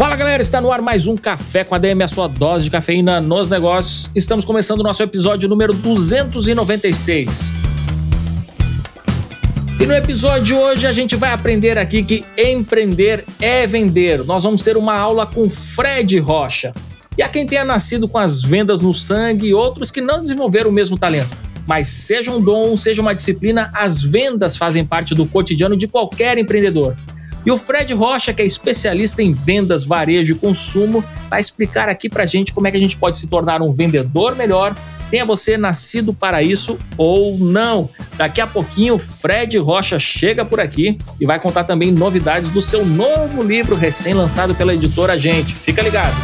Fala galera, está no ar mais um Café com a DM, a sua dose de cafeína nos negócios. Estamos começando o nosso episódio número 296. E no episódio de hoje a gente vai aprender aqui que empreender é vender. Nós vamos ter uma aula com Fred Rocha. E a quem tenha nascido com as vendas no sangue e outros que não desenvolveram o mesmo talento. Mas seja um dom, seja uma disciplina, as vendas fazem parte do cotidiano de qualquer empreendedor. E o Fred Rocha, que é especialista em vendas, varejo e consumo, vai explicar aqui pra gente como é que a gente pode se tornar um vendedor melhor. Tenha você nascido para isso ou não. Daqui a pouquinho, Fred Rocha chega por aqui e vai contar também novidades do seu novo livro recém-lançado pela editora Gente. Fica ligado!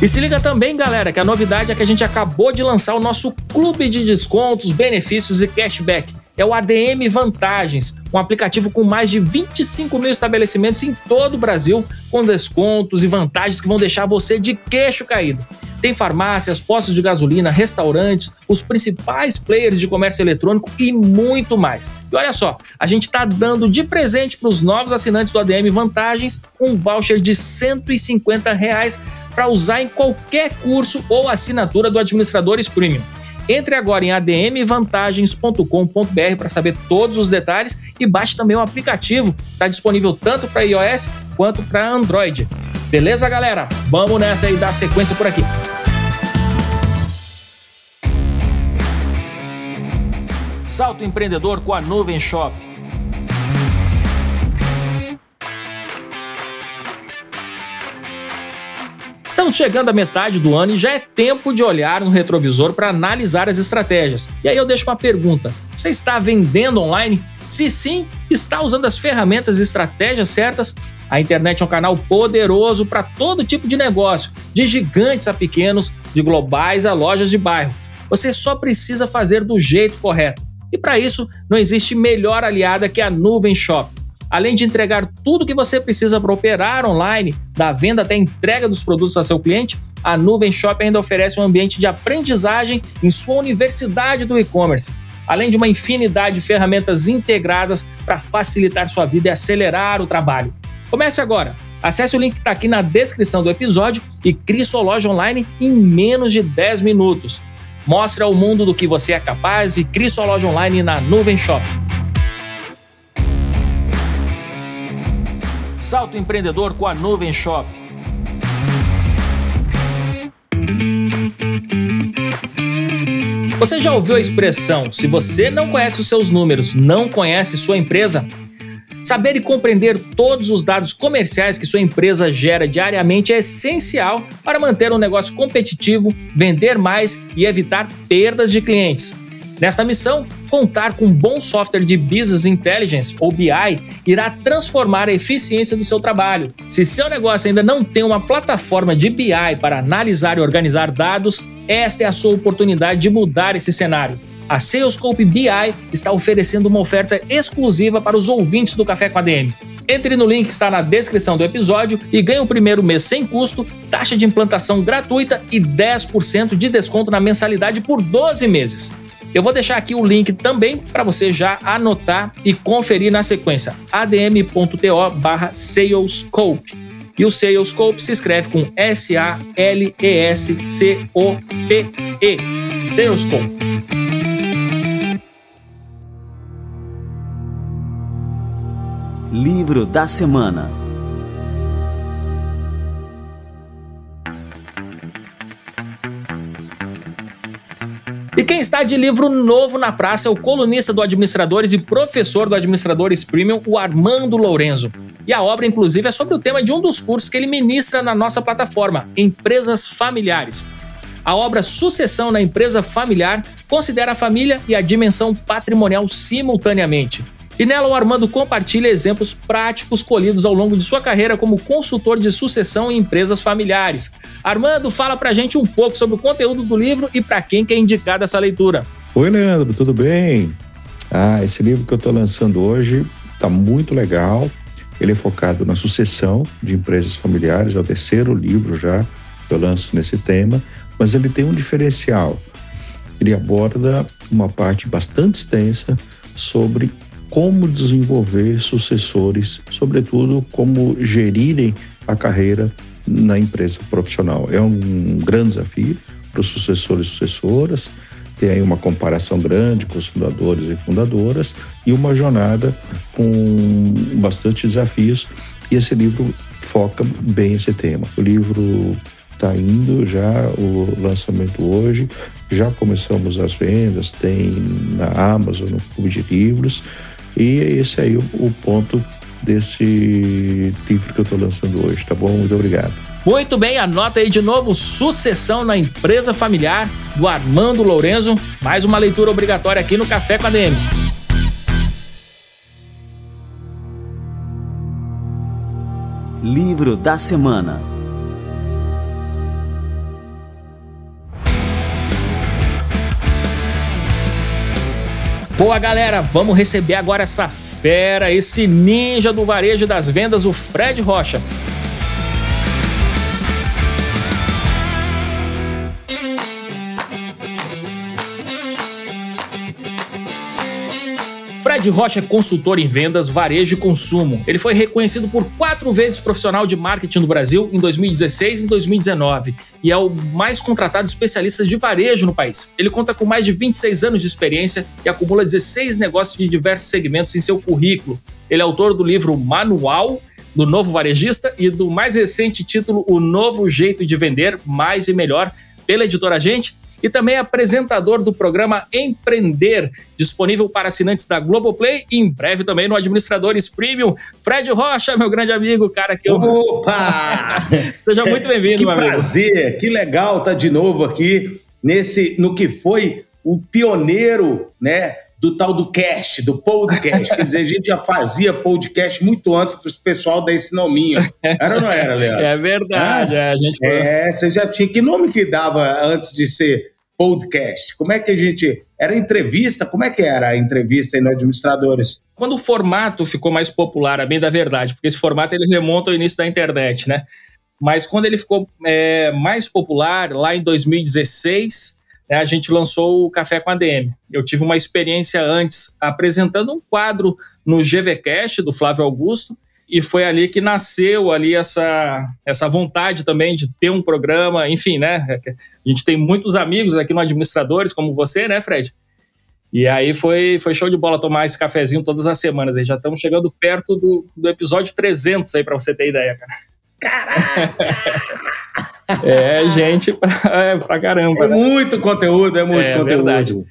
E se liga também, galera, que a novidade é que a gente acabou de lançar o nosso clube de descontos, benefícios e cashback é o ADM Vantagens, um aplicativo com mais de 25 mil estabelecimentos em todo o Brasil, com descontos e vantagens que vão deixar você de queixo caído. Tem farmácias, postos de gasolina, restaurantes, os principais players de comércio eletrônico e muito mais. E olha só, a gente está dando de presente para os novos assinantes do ADM Vantagens um voucher de 150 reais para usar em qualquer curso ou assinatura do Administradores Premium. Entre agora em admvantagens.com.br para saber todos os detalhes e baixe também o aplicativo. Está disponível tanto para iOS quanto para Android. Beleza, galera? Vamos nessa e dar sequência por aqui. Salto empreendedor com a Nuvem Shop. Estamos chegando à metade do ano e já é tempo de olhar no retrovisor para analisar as estratégias. E aí eu deixo uma pergunta: você está vendendo online? Se sim, está usando as ferramentas e estratégias certas? A internet é um canal poderoso para todo tipo de negócio, de gigantes a pequenos, de globais a lojas de bairro. Você só precisa fazer do jeito correto. E para isso, não existe melhor aliada que a Nuvem Shop. Além de entregar tudo o que você precisa para operar online, da venda até a entrega dos produtos a seu cliente, a Nuvem Shop ainda oferece um ambiente de aprendizagem em sua universidade do e-commerce, além de uma infinidade de ferramentas integradas para facilitar sua vida e acelerar o trabalho. Comece agora! Acesse o link que está aqui na descrição do episódio e crie sua loja online em menos de 10 minutos. Mostre ao mundo do que você é capaz e crie sua loja online na Nuvem Shop. Salto empreendedor com a Nuvem Shop. Você já ouviu a expressão: se você não conhece os seus números, não conhece sua empresa? Saber e compreender todos os dados comerciais que sua empresa gera diariamente é essencial para manter um negócio competitivo, vender mais e evitar perdas de clientes. Nesta missão, contar com um bom software de Business Intelligence, ou BI, irá transformar a eficiência do seu trabalho. Se seu negócio ainda não tem uma plataforma de BI para analisar e organizar dados, esta é a sua oportunidade de mudar esse cenário. A Salescope BI está oferecendo uma oferta exclusiva para os ouvintes do Café com a DM. Entre no link que está na descrição do episódio e ganhe o primeiro mês sem custo, taxa de implantação gratuita e 10% de desconto na mensalidade por 12 meses. Eu vou deixar aqui o link também para você já anotar e conferir na sequência adm.to barra salescope. E o Salescope se escreve com S-A-L-E-S-C-O-P-E. Salescope. Livro da Semana E quem está de livro novo na praça é o colunista do Administradores e professor do Administradores Premium, o Armando Lourenço. E a obra, inclusive, é sobre o tema de um dos cursos que ele ministra na nossa plataforma, Empresas Familiares. A obra Sucessão na Empresa Familiar considera a família e a dimensão patrimonial simultaneamente. E nela o Armando compartilha exemplos práticos colhidos ao longo de sua carreira como consultor de sucessão em empresas familiares. Armando, fala pra gente um pouco sobre o conteúdo do livro e para quem quer indicar dessa leitura. Oi, Leandro, tudo bem? Ah, esse livro que eu estou lançando hoje está muito legal. Ele é focado na sucessão de empresas familiares, é o terceiro livro já que eu lanço nesse tema, mas ele tem um diferencial. Ele aborda uma parte bastante extensa sobre como desenvolver sucessores, sobretudo como gerirem a carreira na empresa profissional. É um grande desafio para os sucessores e sucessoras. Tem aí uma comparação grande com os fundadores e fundadoras e uma jornada com bastante desafios. E esse livro foca bem esse tema. O livro está indo já o lançamento hoje, já começamos as vendas, tem na Amazon, no Clube de Livros, e esse aí o, o ponto desse livro que eu estou lançando hoje, tá bom? Muito obrigado. Muito bem, anota aí de novo Sucessão na Empresa Familiar, do Armando Lourenço. Mais uma leitura obrigatória aqui no Café com a DM. Livro da Semana Boa, galera, vamos receber agora essa fera, esse ninja do varejo das vendas, o Fred Rocha. Fred Rocha é consultor em vendas, varejo e consumo. Ele foi reconhecido por quatro vezes profissional de marketing no Brasil em 2016 e 2019 e é o mais contratado especialista de varejo no país. Ele conta com mais de 26 anos de experiência e acumula 16 negócios de diversos segmentos em seu currículo. Ele é autor do livro Manual do Novo Varejista e do mais recente título O Novo Jeito de Vender Mais e Melhor pela editora Gente e também apresentador do programa Empreender, disponível para assinantes da Globoplay e em breve também no Administradores Premium. Fred Rocha, meu grande amigo, cara que eu. Opa! Seja muito bem-vindo, Que meu prazer, amigo. que legal estar de novo aqui nesse no que foi o pioneiro, né? Do tal do cast, do podcast. Quer dizer, a gente já fazia podcast muito antes do pessoal dar esse nominho. Era ou não era, Leandro? É verdade, Ah, é, a gente foi... É, você já tinha. Que nome que dava antes de ser podcast? Como é que a gente. Era entrevista? Como é que era a entrevista no Administradores? Quando o formato ficou mais popular, a bem da verdade, porque esse formato ele remonta ao início da internet, né? Mas quando ele ficou é, mais popular, lá em 2016, né, a gente lançou o Café com a DM. Eu tive uma experiência antes apresentando um quadro no GVCast do Flávio Augusto, e foi ali que nasceu ali essa, essa vontade também de ter um programa, enfim, né? A gente tem muitos amigos aqui no Administradores, como você, né, Fred? E aí foi, foi show de bola tomar esse cafezinho todas as semanas. Aí já estamos chegando perto do, do episódio 300 aí, para você ter ideia, cara. Caraca! é, gente, pra, é, pra caramba. É muito conteúdo, é muito É conteúdo. verdade.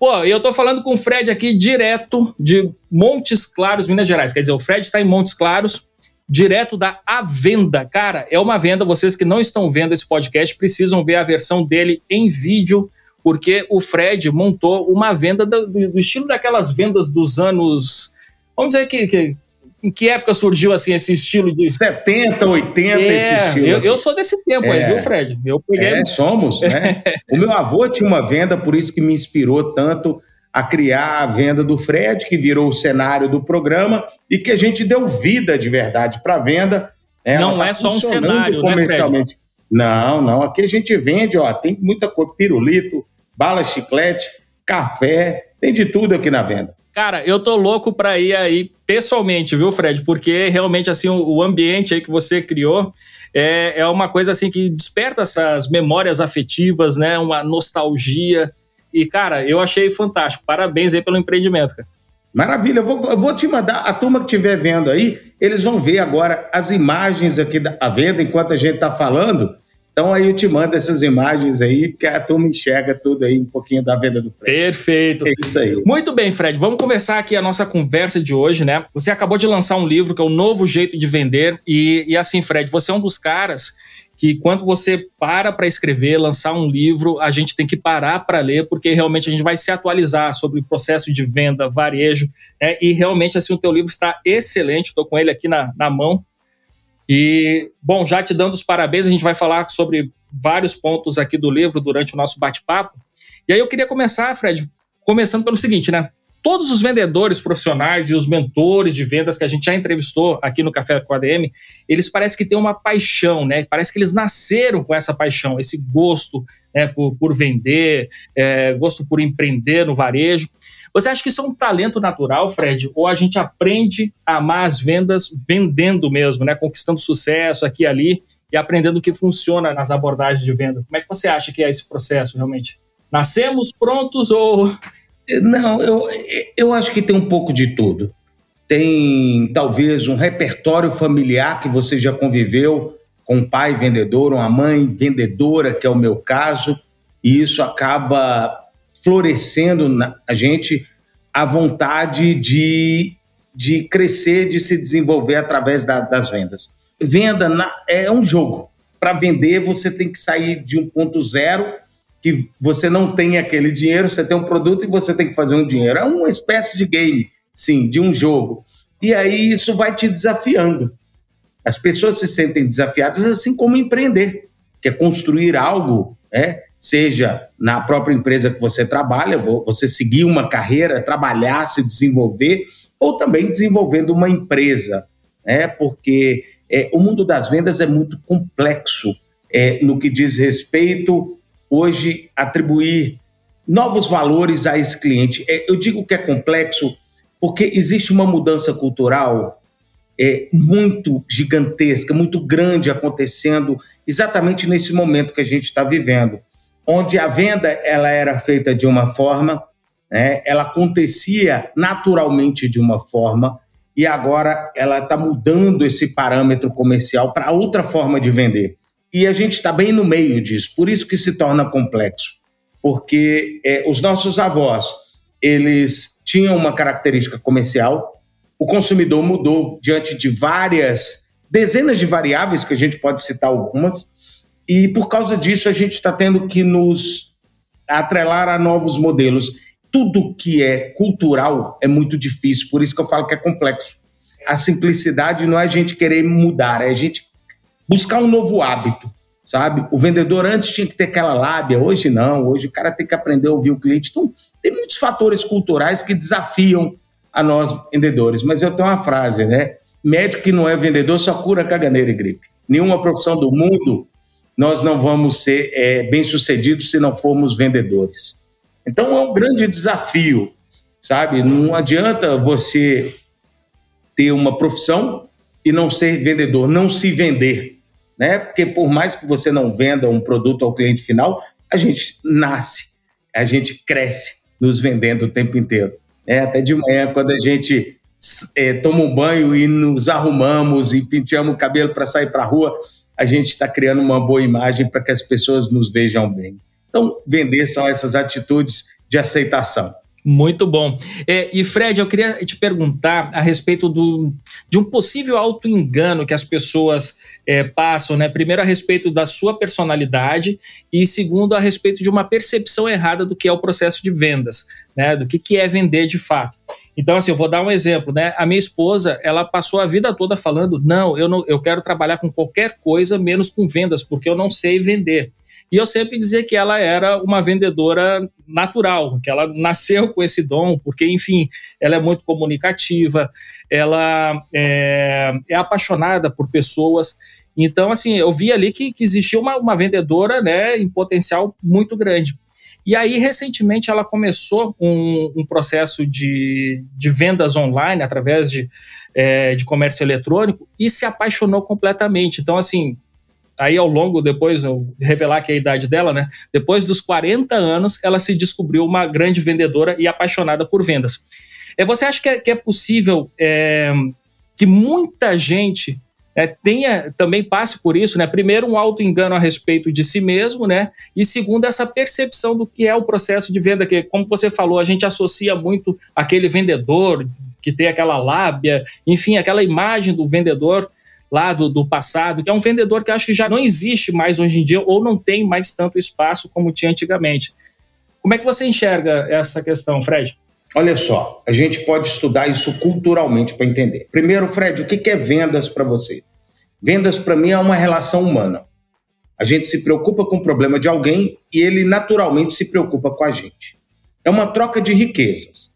Pô, eu tô falando com o Fred aqui direto de Montes Claros, Minas Gerais. Quer dizer, o Fred está em Montes Claros, direto da A Venda. Cara, é uma venda. Vocês que não estão vendo esse podcast precisam ver a versão dele em vídeo, porque o Fred montou uma venda do, do estilo daquelas vendas dos anos. Vamos dizer que, que em que época surgiu assim esse estilo de 70, 80, esse É, estilo. eu, eu sou desse tempo aí, É. viu, Fred? Eu peguei. É, somos, né? o meu avô tinha uma venda, por isso que me inspirou tanto a criar a venda do Fred, que virou o cenário do programa e que a gente deu vida de verdade para a venda. Ela Não tá é só um cenário, né, comercialmente. Não, não. Aqui a gente vende, ó, tem muita coisa, pirulito, bala chiclete, café, tem de tudo aqui na venda. Cara, eu tô louco pra ir aí pessoalmente, viu, Fred? Porque realmente, assim, o, ambiente aí que você criou é, é uma coisa, assim, que desperta essas memórias afetivas, né? Uma nostalgia. E, cara, eu achei fantástico. Parabéns aí pelo empreendimento, cara. Maravilha, eu vou, eu vou te mandar, a turma que estiver vendo aí, eles vão ver agora as imagens aqui da venda enquanto a gente está falando. Então aí eu te mando essas imagens aí, que a turma enxerga tudo aí, um pouquinho da venda do Fred. Perfeito. É isso aí. Muito bem, Fred. Vamos começar aqui a nossa conversa de hoje, né? Você acabou de lançar um livro que é o Novo Jeito de Vender. E, e assim, Fred, você é um dos caras que quando você para para escrever, lançar um livro, a gente tem que parar para ler, porque realmente a gente vai se atualizar sobre o processo de venda, varejo, né? e realmente assim o teu livro está excelente, estou com ele aqui na, na mão. E, bom, já te dando os parabéns, a gente vai falar sobre vários pontos aqui do livro durante o nosso bate-papo. E aí eu queria começar, Fred, começando pelo seguinte, né? Todos os vendedores profissionais e os mentores de vendas que a gente já entrevistou aqui no Café com a ADM, eles parecem que têm uma paixão, né? Parece que eles nasceram com essa paixão, esse gosto né, por, por vender, é, gosto por empreender no varejo. Você acha que isso é um talento natural, Fred? Ou a gente aprende a amar as vendas vendendo mesmo, né? Conquistando sucesso aqui e ali e aprendendo o que funciona nas abordagens de venda. Como é que você acha que é esse processo realmente? Nascemos prontos ou não, eu, eu acho que tem um pouco de tudo. Tem talvez um repertório familiar que você já conviveu com um pai vendedor, uma mãe vendedora, que é o meu caso, e isso acaba florescendo na a gente a vontade de, de crescer, de se desenvolver através da, das vendas. Venda na, é um jogo. Para vender, você tem que sair de um ponto zero que você não tem aquele dinheiro, você tem um produto e você tem que fazer um dinheiro. É uma espécie de game, sim, de um jogo. E aí isso vai te desafiando. As pessoas se sentem desafiadas assim como empreender, que é construir algo, né? seja na própria empresa que você trabalha, você seguir uma carreira, trabalhar, se desenvolver, ou também desenvolvendo uma empresa, né? porque é, o mundo das vendas é muito complexo é, no que diz respeito hoje atribuir novos valores a esse cliente. É, eu digo que é complexo porque existe uma mudança cultural é, muito gigantesca, muito grande acontecendo exatamente nesse momento que a gente está vivendo, onde a venda ela era feita de uma forma, né, ela acontecia naturalmente de uma forma e agora ela está mudando esse parâmetro comercial para outra forma de vender. E a gente está bem no meio disso, por isso que se torna complexo. Porque é, os nossos avós, eles tinham uma característica comercial, o consumidor mudou diante de várias, dezenas de variáveis, que a gente pode citar algumas, e por causa disso a gente está tendo que nos atrelar a novos modelos. Tudo que é cultural é muito difícil, por isso que eu falo que é complexo. A simplicidade não é a gente querer mudar, é a gente buscar um novo hábito, sabe? O vendedor antes tinha que ter aquela lábia, hoje não. Hoje o cara tem que aprender a ouvir o cliente. Então, tem muitos fatores culturais que desafiam a nós vendedores. Mas eu tenho uma frase, né? Médico que não é vendedor só cura caganeira e gripe. Nenhuma profissão do mundo nós não vamos ser é, bem-sucedidos se não formos vendedores. Então é um grande desafio, sabe? Não adianta você ter uma profissão e não ser vendedor, não se vender né? Porque por mais que você não venda um produto ao cliente final, a gente nasce, a gente cresce nos vendendo o tempo inteiro. É, até de manhã, quando a gente é, toma um banho e nos arrumamos e penteamos o cabelo para sair para a rua, a gente está criando uma boa imagem para que as pessoas nos vejam bem. Então, vender são essas atitudes de aceitação. Muito bom. É, e Fred, eu queria te perguntar a respeito do, de um possível auto-engano que as pessoas é, passam, né? Primeiro, a respeito da sua personalidade e segundo, a respeito de uma percepção errada do que é o processo de vendas, né? Do que, que é vender de fato. Então, assim, eu vou dar um exemplo, né? A minha esposa, ela passou a vida toda falando: não, eu não, eu quero trabalhar com qualquer coisa menos com vendas, porque eu não sei vender. E eu sempre dizia que ela era uma vendedora natural, que ela nasceu com esse dom, porque, enfim, ela é muito comunicativa, ela é, é apaixonada por pessoas. Então, assim, eu vi ali que, que existia uma, uma vendedora né, em potencial muito grande. E aí, recentemente, ela começou um, um processo de, de, vendas online através de, é, de comércio eletrônico e se apaixonou completamente. Então, assim, aí ao longo, depois, revelar que é a idade dela, né? Depois dos 40 anos, ela se descobriu uma grande vendedora e apaixonada por vendas. É, você acha que é, que é possível é, que muita gente é, tenha também passe por isso, né? Primeiro, um auto engano a respeito de si mesmo, né? E segundo, essa percepção do que é o processo de venda, que, como você falou, a gente associa muito aquele vendedor que tem aquela lábia, enfim, aquela imagem do vendedor lá do, do passado, que é um vendedor que acho que já não existe mais hoje em dia ou não tem mais tanto espaço como tinha antigamente. Como é que você enxerga essa questão, Fred? Olha só, a gente pode estudar isso culturalmente para entender. Primeiro, Fred, o que é vendas para você? Vendas para mim é uma relação humana. A gente se preocupa com o problema de alguém e ele naturalmente se preocupa com a gente. É uma troca de riquezas,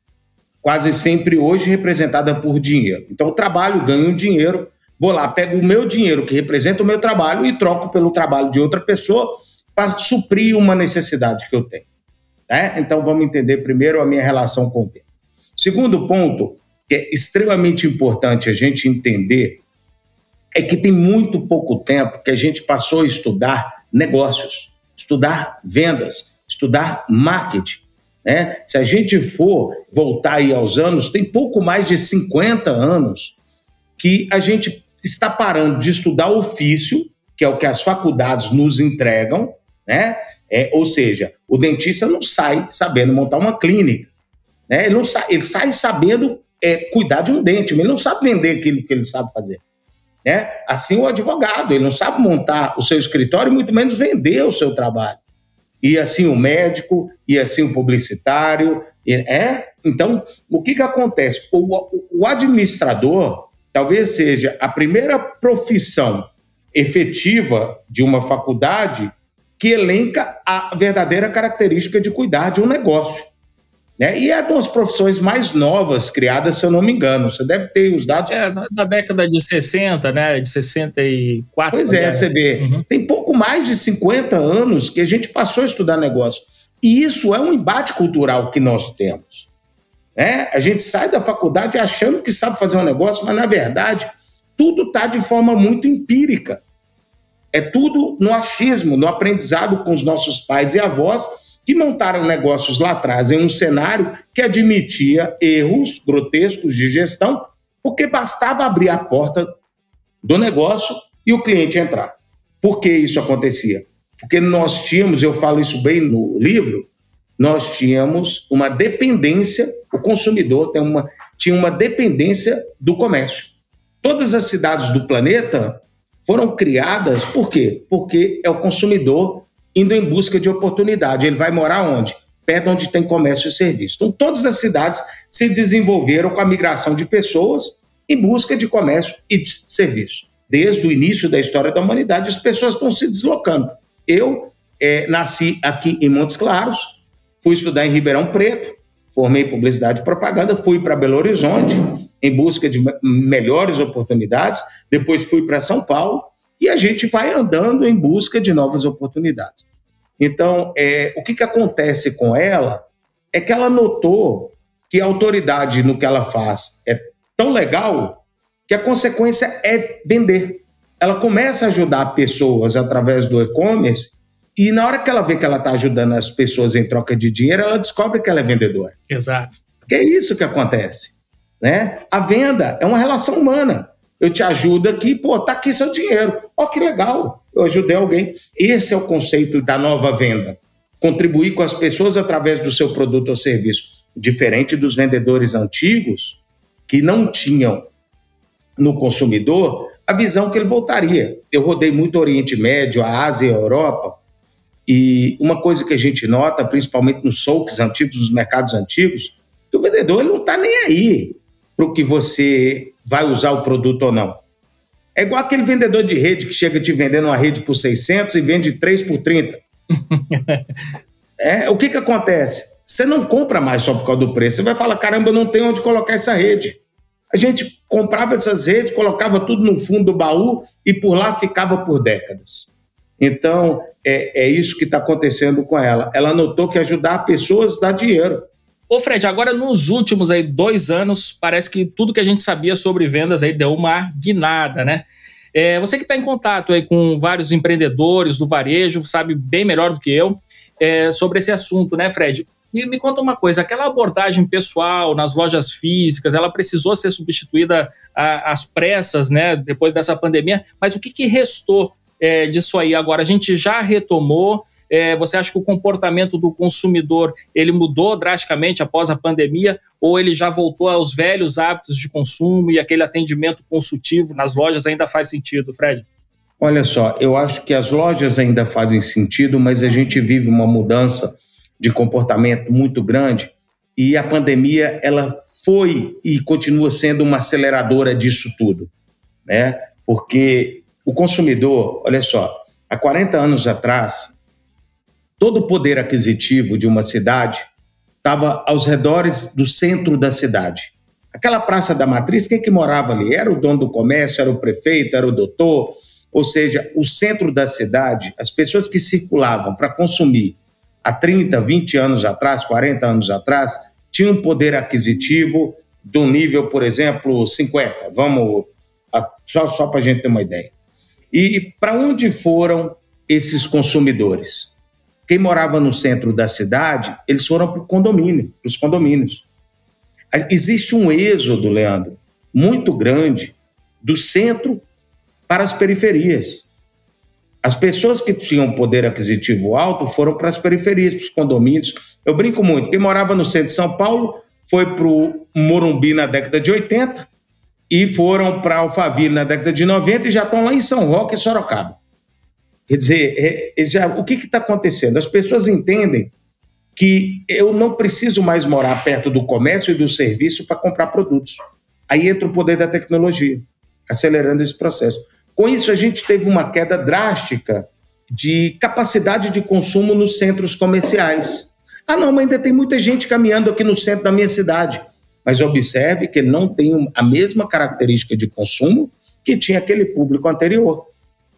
quase sempre hoje representada por dinheiro. Então, eu trabalho, ganho dinheiro, vou lá, pego o meu dinheiro que representa o meu trabalho e troco pelo trabalho de outra pessoa para suprir uma necessidade que eu tenho. Né? Então vamos entender primeiro a minha relação com o vento. Segundo ponto, que é extremamente importante a gente entender, é que tem muito pouco tempo que a gente passou a estudar negócios, estudar vendas, estudar marketing. Né? Se a gente for voltar aí aos anos, tem pouco mais de 50 anos que a gente está parando de estudar ofício, que é o que as faculdades nos entregam, né? É, ou seja, o dentista não sai sabendo montar uma clínica. Né? Ele, não sai, ele sai sabendo é, cuidar de um dente, mas ele não sabe vender aquilo que ele sabe fazer. Né? Assim o advogado, ele não sabe montar o seu escritório, muito menos vender o seu trabalho. E assim o médico, e assim o publicitário. É? Então, o que, que acontece? O, o administrador talvez seja a primeira profissão efetiva de uma faculdade que elenca a verdadeira característica de cuidar de um negócio. Né? E é uma das profissões mais novas criadas, se eu não me engano. Você deve ter os dados. É, da década de 60, né? De 64. Pois é, você vê. Uhum. Tem pouco mais de 50 anos que a gente passou a estudar negócio. E isso é um embate cultural que nós temos. Né? A gente sai da faculdade achando que sabe fazer um negócio, mas na verdade tudo está de forma muito empírica. É tudo no achismo, no aprendizado com os nossos pais e avós que montaram negócios lá atrás em um cenário que admitia erros grotescos de gestão, porque bastava abrir a porta do negócio e o cliente entrar. Por que isso acontecia? Porque nós tínhamos, eu falo isso bem no livro, nós tínhamos uma dependência, o consumidor tem uma, tinha uma dependência do comércio. Todas as cidades do planeta foram criadas por quê? Porque é o consumidor indo em busca de oportunidade. Ele vai morar onde? Perto onde tem comércio e serviço. Então, todas as cidades se desenvolveram com a migração de pessoas em busca de comércio e de serviço. Desde o início da história da humanidade, as pessoas estão se deslocando. Eu é, nasci aqui em Montes Claros, fui estudar em Ribeirão Preto, formei publicidade e propaganda, fui para Belo Horizonte em busca de melhores oportunidades, depois fui para São Paulo e a gente vai andando em busca de novas oportunidades. Então, é, o que, que acontece com ela é que ela notou que a autoridade no que ela faz é tão legal que a consequência é vender. Ela começa a ajudar pessoas através do e-commerce e na hora que ela vê que ela está ajudando as pessoas em troca de dinheiro, ela descobre que ela é vendedora. Exato. Porque é isso que acontece. Né? A venda é uma relação humana. Eu te ajudo aqui, pô, tá aqui seu dinheiro. Ó, oh, que legal, eu ajudei alguém. Esse é o conceito da nova venda. Contribuir com as pessoas através do seu produto ou serviço. Diferente dos vendedores antigos, que não tinham no consumidor a visão que ele voltaria. Eu rodei muito Oriente Médio, a Ásia e a Europa, e uma coisa que a gente nota, principalmente nos souks antigos, nos mercados antigos, que o vendedor ele não está nem aí para o que você vai usar o produto ou não. É igual aquele vendedor de rede que chega te vendendo uma rede por 600 e vende 3 por 30. é, o que, que acontece? Você não compra mais só por causa do preço. Você vai falar, caramba, não tem onde colocar essa rede. A gente comprava essas redes, colocava tudo no fundo do baú e por lá ficava por décadas. Então, é, é isso que está acontecendo com ela. Ela notou que ajudar pessoas dá dinheiro. Ô Fred, agora nos últimos aí dois anos, parece que tudo que a gente sabia sobre vendas aí deu uma guinada, né? É, você que está em contato aí com vários empreendedores do varejo, sabe bem melhor do que eu é, sobre esse assunto, né, Fred? Me, me, conta uma coisa, aquela abordagem pessoal nas lojas físicas, ela precisou ser substituída às pressas, né, depois dessa pandemia, mas o que, que restou é, disso aí agora? A gente já retomou, É, você acha que o comportamento do consumidor ele mudou drasticamente após a pandemia ou ele já voltou aos velhos hábitos de consumo e aquele atendimento consultivo nas lojas ainda faz sentido, Fred? Olha só, eu acho que as lojas ainda fazem sentido, mas a gente vive uma mudança de comportamento muito grande e a pandemia ela foi e continua sendo uma aceleradora disso tudo, né? Porque o consumidor, olha só, há 40 anos atrás, todo o poder aquisitivo de uma cidade estava aos redores do centro da cidade. Aquela Praça da Matriz, quem que morava ali? Era o dono do comércio, era o prefeito, era o doutor, ou seja, o centro da cidade, as pessoas que circulavam para consumir há 30, 20 anos atrás, 40 anos atrás, tinha um poder aquisitivo do nível, por exemplo, 50. Vamos, só, só para a gente ter uma ideia. E para onde foram esses consumidores? Quem morava no centro da cidade, eles foram para o condomínio, para os condomínios. Existe um êxodo, Leandro, muito grande do centro para as periferias. As pessoas que tinham poder aquisitivo alto foram para as periferias, para os condomínios. Eu brinco muito. Quem morava no centro de São Paulo foi para o Morumbi na década de 80 e foram para Alphaville na década de 90 e já estão lá em São Roque e Sorocaba. Quer dizer, é, é, já, o que está acontecendo? As pessoas entendem que eu não preciso mais morar perto do comércio e do serviço para comprar produtos. Aí entra o poder da tecnologia, acelerando esse processo. Com isso, a gente teve uma queda drástica de capacidade de consumo nos centros comerciais. Ah, não, mas ainda tem muita gente caminhando aqui no centro da minha cidade. Mas observe que não tem a mesma característica de consumo que tinha aquele público anterior.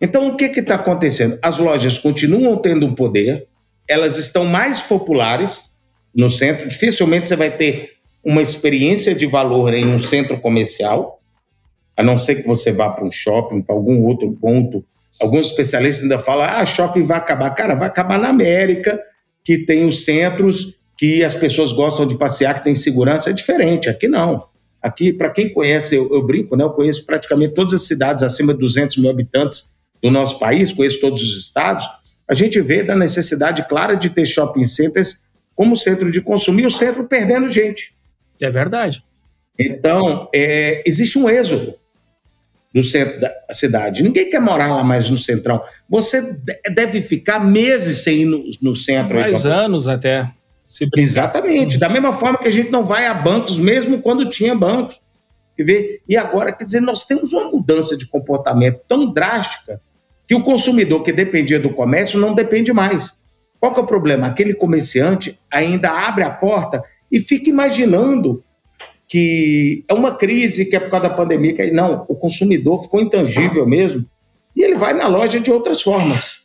Então, o que está acontecendo? As lojas continuam tendo poder, elas estão mais populares no centro. Dificilmente você vai ter uma experiência de valor em um centro comercial a não ser que você vá para um shopping, para algum outro ponto. Alguns especialistas ainda falam: ah, shopping vai acabar. Cara, vai acabar na América, que tem os centros que as pessoas gostam de passear, que tem segurança. É diferente. Aqui não. Aqui, para quem conhece, eu, eu, brinco, né? Eu conheço praticamente todas as cidades acima de 200 mil habitantes do nosso país, conheço todos os estados. A gente vê da necessidade clara de ter shopping centers como centro de consumo e o centro perdendo gente. É verdade. Então, é, existe um êxodo do centro da cidade. Ninguém quer morar lá mais no centrão. Você deve ficar meses sem ir no, no centro. Mais anos até. Exatamente. Da mesma forma que a gente não vai a bancos, mesmo quando tinha bancos. E agora, quer dizer, nós temos uma mudança de comportamento tão drástica que o consumidor que dependia do comércio não depende mais. Qual que é o problema? Aquele comerciante ainda abre a porta e fica imaginando que é uma crise que é por causa da pandemia, que não, o consumidor ficou intangível mesmo, e ele vai na loja de outras formas,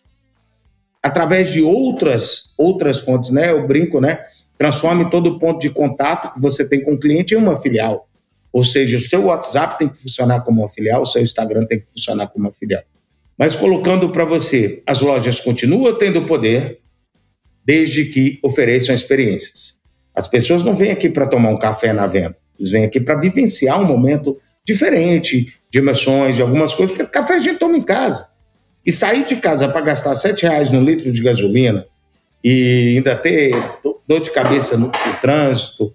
através de outras outras fontes, né? Eu brinco, né? Transforme todo ponto de contato que você tem com o cliente em uma filial. Ou seja, o seu WhatsApp tem que funcionar como uma filial, o seu Instagram tem que funcionar como uma filial. Mas colocando para você, as lojas continuam tendo poder desde que ofereçam experiências. As pessoas não vêm aqui para tomar um café na venda. Eles vêm aqui para vivenciar um momento diferente de emoções, de algumas coisas, porque café a gente toma em casa. E sair de casa para gastar sete reais num litro de gasolina e ainda ter dor de cabeça no, no trânsito.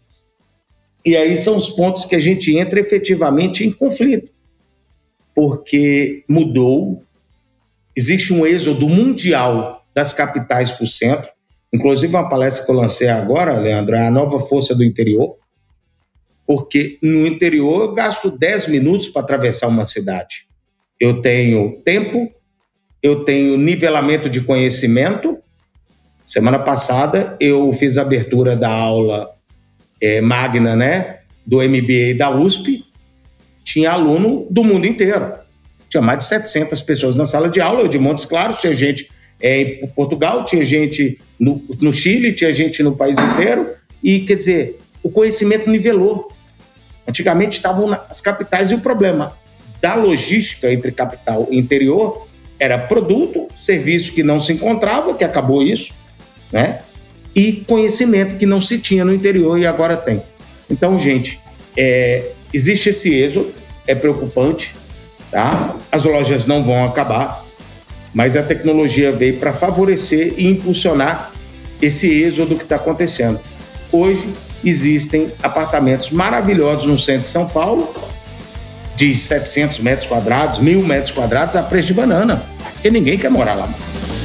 E aí são os pontos que a gente entra efetivamente em conflito. Porque mudou, existe um êxodo mundial das capitais para o centro. Inclusive, uma palestra que eu lancei agora, Leandro, é a nova força do interior porque no interior eu gasto 10 minutos para atravessar uma cidade. Eu tenho tempo, eu tenho nivelamento de conhecimento. Semana passada eu fiz a abertura da aula é, magna, né, do MBA da USP. Tinha aluno do mundo inteiro. Tinha mais de 700 pessoas na sala de aula. Eu de Montes Claros, tinha gente é, em Portugal, tinha gente no, no Chile, tinha gente no país inteiro. E quer dizer, o conhecimento nivelou. Antigamente estavam nas capitais e o problema da logística entre capital e interior era produto, serviço que não se encontrava, que acabou isso, né? E conhecimento que não se tinha no interior e agora tem. Então, gente, é, existe esse êxodo, é preocupante, tá? As lojas não vão acabar, mas a tecnologia veio para favorecer e impulsionar esse êxodo que está acontecendo. Hoje existem apartamentos maravilhosos no centro de São Paulo, de 700 metros quadrados, mil metros quadrados, a preço de banana, porque ninguém quer morar lá mais.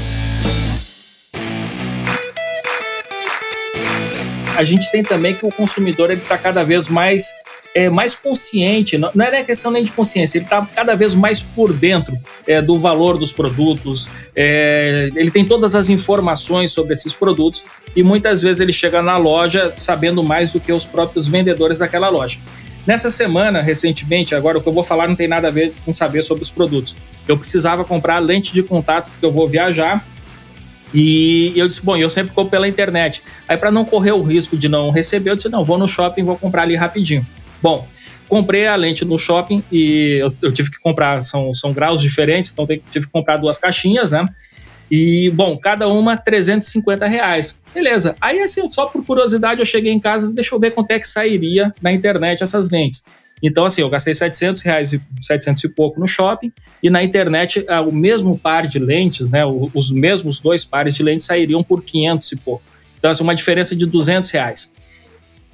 A gente tem também que o consumidor está cada vez mais é, mais consciente, não, não é questão nem de consciência, ele está cada vez mais por dentro é, do valor dos produtos, é, ele tem todas as informações sobre esses produtos e muitas vezes ele chega na loja sabendo mais do que os próprios vendedores daquela loja. Nessa semana, recentemente, agora o que eu vou falar não tem nada a ver com saber sobre os produtos. Eu precisava comprar lente de contato porque eu vou viajar e eu disse, bom, eu sempre compro pela internet. Aí, para não correr o risco de não receber, eu disse, não, vou no shopping, vou comprar ali rapidinho. Bom, comprei a lente no shopping e eu, eu tive que comprar, são, são graus diferentes, então tive que comprar duas caixinhas, né? E, bom, cada uma 350 reais. Beleza. Aí, assim, só por curiosidade, eu cheguei em casa, deixa eu ver quanto é que sairia na internet essas lentes. Então, assim, eu gastei 700 reais, 700 e pouco no shopping, e na internet ah, o mesmo par de lentes, né, os mesmos dois pares de lentes sairiam por 500 e pouco. Então, assim, uma diferença de 200 reais.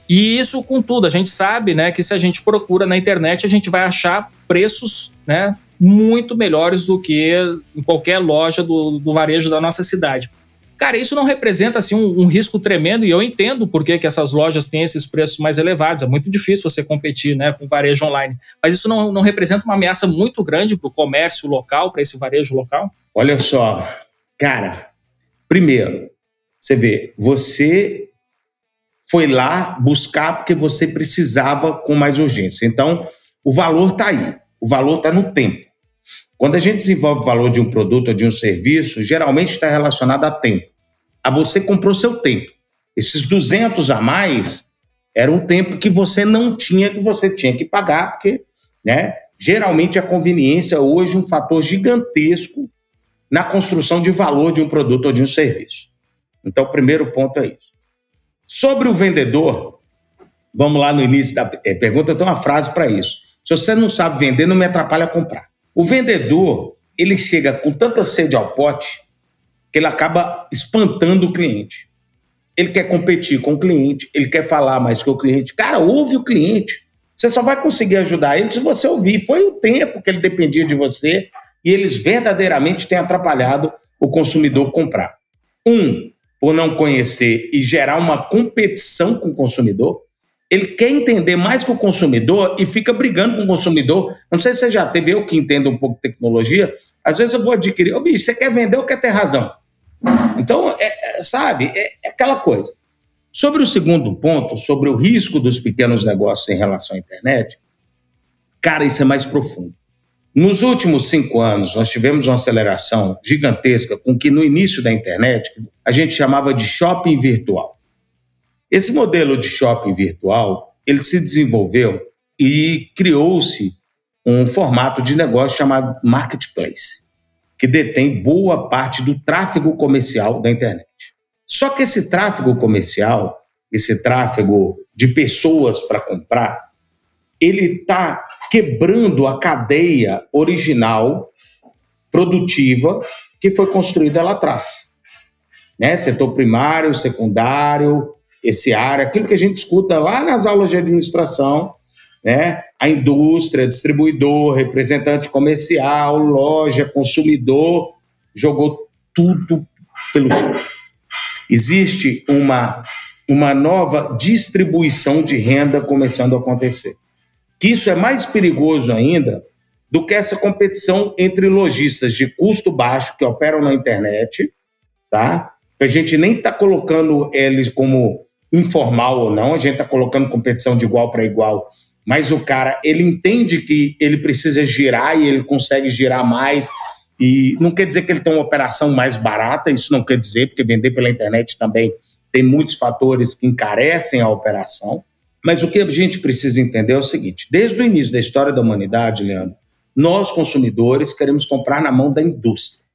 E isso com tudo, a gente sabe, né, que se a gente procura na internet, a gente vai achar preços, né, muito melhores do que em qualquer loja do, do varejo da nossa cidade. Cara, isso não representa assim um, um, risco tremendo e eu entendo por que, que essas lojas têm esses preços mais elevados. É muito difícil você competir né, com varejo online. Mas isso não, não representa uma ameaça muito grande para o comércio local, para esse varejo local? Olha só, cara, primeiro, você vê, você foi lá buscar porque você precisava com mais urgência. Então, o valor está aí, o valor está no tempo. Quando a gente desenvolve o valor de um produto ou de um serviço, geralmente está relacionado a tempo. A você comprou seu tempo. Esses 200 a mais era um tempo que você não tinha, que você tinha que pagar, porque, né, geralmente a conveniência hoje é um fator gigantesco na construção de valor de um produto ou de um serviço. Então, o primeiro ponto é isso. Sobre o vendedor, vamos lá no início da eh, pergunta, tem uma frase para isso. Se você não sabe vender, não me atrapalha a comprar. O vendedor, ele chega com tanta sede ao pote que ele acaba espantando o cliente. Ele quer competir com o cliente, ele quer falar mais que o cliente. Cara, ouve o cliente. Você só vai conseguir ajudar ele se você ouvir. Foi o tempo que ele dependia de você e eles verdadeiramente têm atrapalhado o consumidor comprar. Um, por não conhecer e gerar uma competição com o consumidor ele quer entender mais que o consumidor e fica brigando com o consumidor. Não sei se você já teve, eu que entendo um pouco de tecnologia, às vezes eu vou adquirir, ô bicho, você quer vender ou quer ter razão? Então, é, é, sabe, é, é aquela coisa. Sobre o segundo ponto, sobre o risco dos pequenos negócios em relação à internet, cara, isso é mais profundo. Nos últimos cinco anos, nós tivemos uma aceleração gigantesca com que no início da internet a gente chamava de shopping virtual. Esse modelo de shopping virtual, ele se desenvolveu e criou-se um formato de negócio chamado marketplace, que detém boa parte do tráfego comercial da internet. Só que esse tráfego comercial, esse tráfego de pessoas para comprar, ele está quebrando a cadeia original produtiva que foi construída lá atrás. Né? Setor primário, secundário, esse área, aquilo que a gente escuta lá nas aulas de administração, né? A indústria, distribuidor, representante comercial, loja, consumidor, jogou tudo pelo chão. Existe uma, uma nova distribuição de renda começando a acontecer. Que isso é mais perigoso ainda do que essa competição entre lojistas de custo baixo que operam na internet, tá? A gente nem está colocando eles como informal ou não, a gente está colocando competição de igual para igual, mas o cara, ele entende que ele precisa girar e ele consegue girar mais, e não quer dizer que ele tem uma operação mais barata, isso não quer dizer, porque vender pela internet também tem muitos fatores que encarecem a operação, mas o que a gente precisa entender é o seguinte, desde o início da história da humanidade, Leandro, nós, consumidores, queremos comprar na mão da indústria.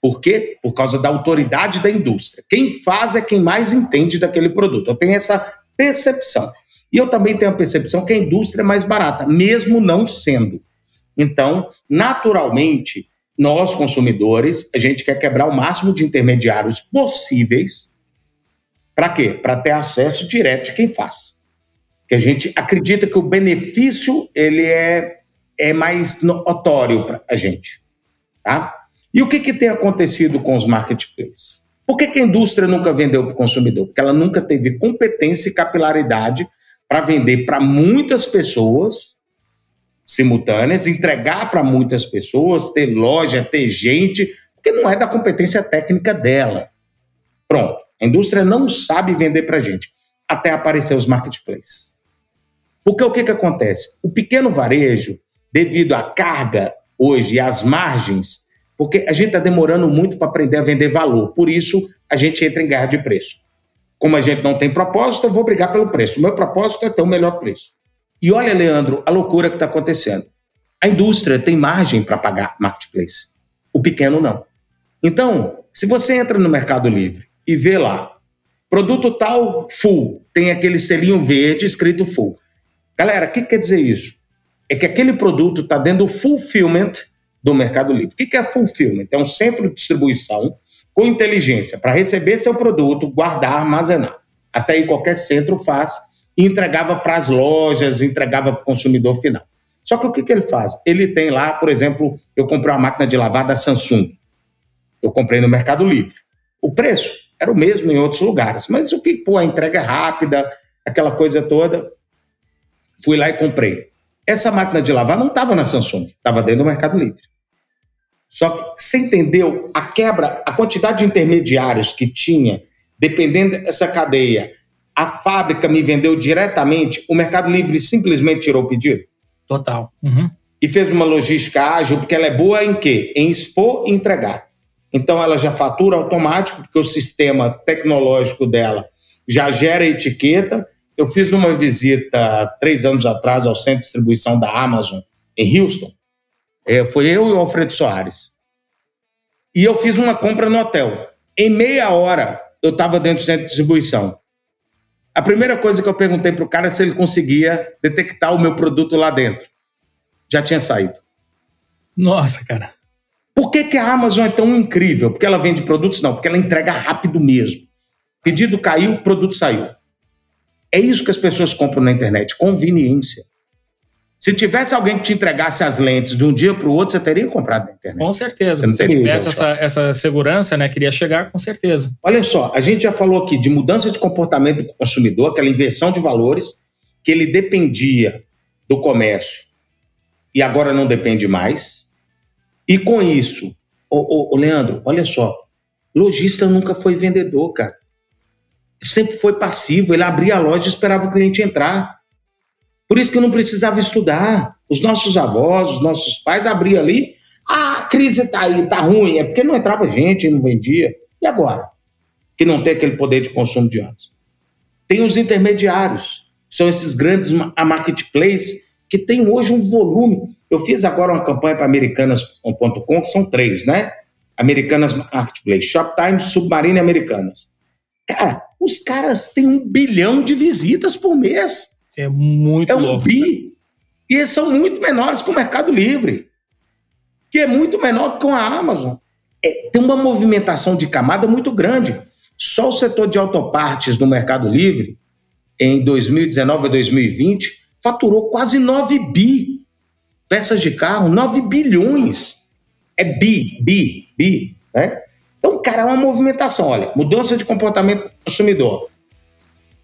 Por quê? Por causa da autoridade da indústria. Quem faz é quem mais entende daquele produto. Eu tenho essa percepção. E eu também tenho a percepção que a indústria é mais barata, mesmo não sendo. Então, naturalmente, nós, consumidores, a gente quer quebrar o máximo de intermediários possíveis. Para quê? Para ter acesso direto de quem faz. Que a gente acredita que o benefício ele é, é mais notório para a gente. Tá? E o que, que tem acontecido com os marketplaces? Por que, que a indústria nunca vendeu para o consumidor? Porque ela nunca teve competência e capilaridade para vender para muitas pessoas simultâneas, entregar para muitas pessoas, ter loja, ter gente, porque não é da competência técnica dela. Pronto. A indústria não sabe vender para gente, até aparecer os marketplaces. Porque o que, que acontece? O pequeno varejo, devido à carga hoje e às margens, porque a gente está demorando muito para aprender a vender valor. Por isso, a gente entra em guerra de preço. Como a gente não tem propósito, eu vou brigar pelo preço. O meu propósito é ter o melhor preço. E olha, Leandro, a loucura que está acontecendo. A indústria tem margem para pagar marketplace. O pequeno não. Então, se você entra no Mercado Livre e vê lá, produto tal, full, tem aquele selinho verde escrito full. Galera, o que quer dizer isso? É que aquele produto está dentro do fulfillment do Mercado Livre. O que é fulfillment? É um centro de distribuição com inteligência para receber seu produto, guardar, armazenar. Até aí qualquer centro faz entregava para as lojas, entregava para o consumidor final. Só que o que, que ele faz? Ele tem lá, por exemplo, eu comprei uma máquina de lavar da Samsung. Eu comprei no Mercado Livre. O preço era o mesmo em outros lugares, mas o que, pô, a entrega é rápida, aquela coisa toda. Fui lá e comprei. Essa máquina de lavar não estava na Samsung, estava dentro do Mercado Livre. Só que você entendeu a quebra, a quantidade de intermediários que tinha, dependendo dessa cadeia, a fábrica me vendeu diretamente, o Mercado Livre simplesmente tirou o pedido? Total. Uhum. E fez uma logística ágil, porque ela é boa em quê? Em expor e entregar. Então ela já fatura automático, porque o sistema tecnológico dela já gera etiqueta. Eu fiz uma visita três anos atrás ao centro de distribuição da Amazon em Houston. É, foi eu e o Alfredo Soares. E eu fiz uma compra no hotel. Em meia hora, eu estava dentro do centro de distribuição. A primeira coisa que eu perguntei para o cara é se ele conseguia detectar o meu produto lá dentro. Já tinha saído. Nossa, cara. Por que, que a Amazon é tão incrível? Porque ela vende produtos? Não, porque ela entrega rápido mesmo. Pedido caiu, produto saiu. É isso que as pessoas compram na internet, conveniência. Se tivesse alguém que te entregasse as lentes de um dia para o outro, você teria comprado na internet. Com certeza. Se tivesse essa, essa segurança, né, queria chegar, com certeza. Olha só, a gente já falou aqui de mudança de comportamento do consumidor, aquela inversão de valores, que ele dependia do comércio e agora não depende mais. E com isso, ô, ô, ô Leandro, olha só, lojista nunca foi vendedor, cara. Sempre foi passivo, ele abria a loja e esperava o cliente entrar. Por isso que não precisava estudar. Os nossos avós, os nossos pais abriam ali. Ah, a crise está aí, está ruim. É porque não entrava gente, não vendia. E agora? Que não tem aquele poder de consumo de antes. Tem os intermediários. São esses grandes a que tem hoje um volume. Eu fiz agora uma campanha para americanas.com, que são três, né? Americanas Marketplace, Shoptime, Submarina e Americanas. Cara, os caras têm um bilhão de visitas por mês. É muito É um louco. bi. E eles são muito menores que o Mercado Livre, que é muito menor que a Amazon. É, tem uma movimentação de camada muito grande. Só o setor de autopartes do Mercado Livre, em 2019 a 2020, faturou quase 9 bi. Peças de carro, 9 bilhões. É bi, bi, bi. Né? Então, cara, é uma movimentação. Olha, mudança de comportamento do consumidor.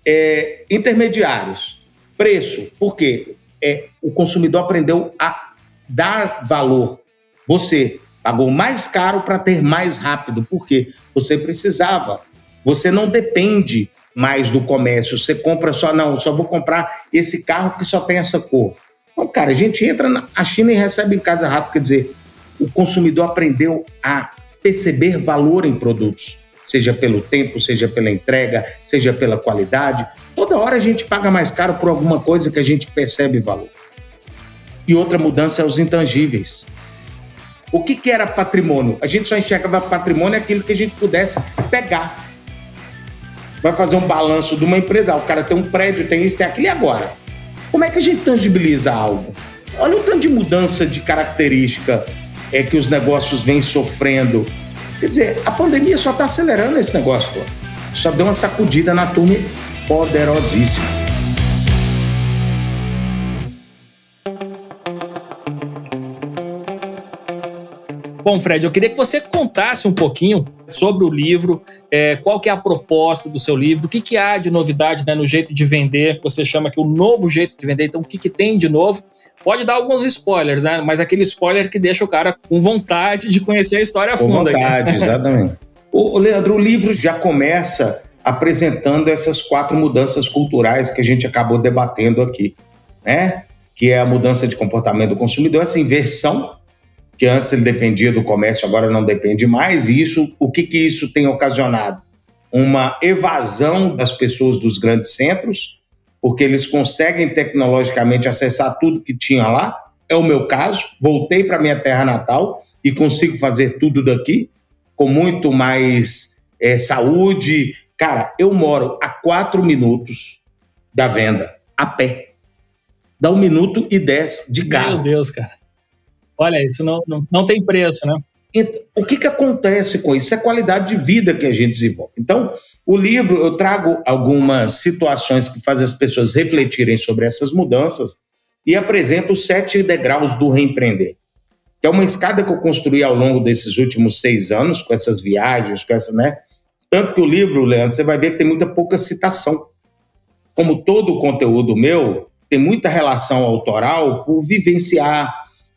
É, intermediários Preço, porque é, o consumidor aprendeu a dar valor. Você pagou mais caro para ter mais rápido, porque você precisava. Você não depende mais do comércio. Você compra só, não, só vou comprar esse carro que só tem essa cor. Então, cara, a gente entra na China e recebe em casa rápido. Quer dizer, o consumidor aprendeu a perceber valor em produtos seja pelo tempo, seja pela entrega, seja pela qualidade. Toda hora a gente paga mais caro por alguma coisa que a gente percebe valor. E outra mudança é os intangíveis. O que, que era patrimônio? A gente só enxergava patrimônio aquilo que a gente pudesse pegar. Vai fazer um balanço de uma empresa, ah, o cara tem um prédio, tem isso, tem aquilo, e agora? Como é que a gente tangibiliza algo? Olha o tanto de mudança de característica é que os negócios vêm sofrendo. Quer dizer, a pandemia só está acelerando esse negócio todo. Só deu uma sacudida na turma poderosíssima. Bom, Fred, eu queria que você contasse um pouquinho sobre o livro, é, qual que é a proposta do seu livro, o que, que há de novidade né, no jeito de vender, que você chama aqui o novo jeito de vender, então o que, que tem de novo? Pode dar alguns spoilers, né? Mas aquele spoiler que deixa o cara com vontade de conhecer a história a fundo. Com vontade, aqui. exatamente. o, Leandro, o livro já começa apresentando essas quatro mudanças culturais que a gente acabou debatendo aqui, né? Que é a mudança de comportamento do consumidor, essa inversão que antes ele dependia do comércio, agora não depende mais. E isso, o que, que isso tem ocasionado? Uma evasão das pessoas dos grandes centros, porque eles conseguem tecnologicamente acessar tudo que tinha lá. É o meu caso. Voltei para minha terra natal e consigo fazer tudo daqui com muito mais é, saúde. Cara, eu moro a quatro minutos da venda, a pé. Dá um minuto e dez de carro. Meu Deus, cara. Olha, isso não, não, não tem preço, né? O que, que acontece com isso? É a qualidade de vida que a gente desenvolve. Então, o livro, eu trago algumas situações que fazem as pessoas refletirem sobre essas mudanças e apresento os sete degraus do reempreender. Que é uma escada que eu construí ao longo desses últimos seis anos, com essas viagens, com essa, né? Tanto que o livro, Leandro, você vai ver que tem muita pouca citação. Como todo o conteúdo meu, tem muita relação autoral por vivenciar,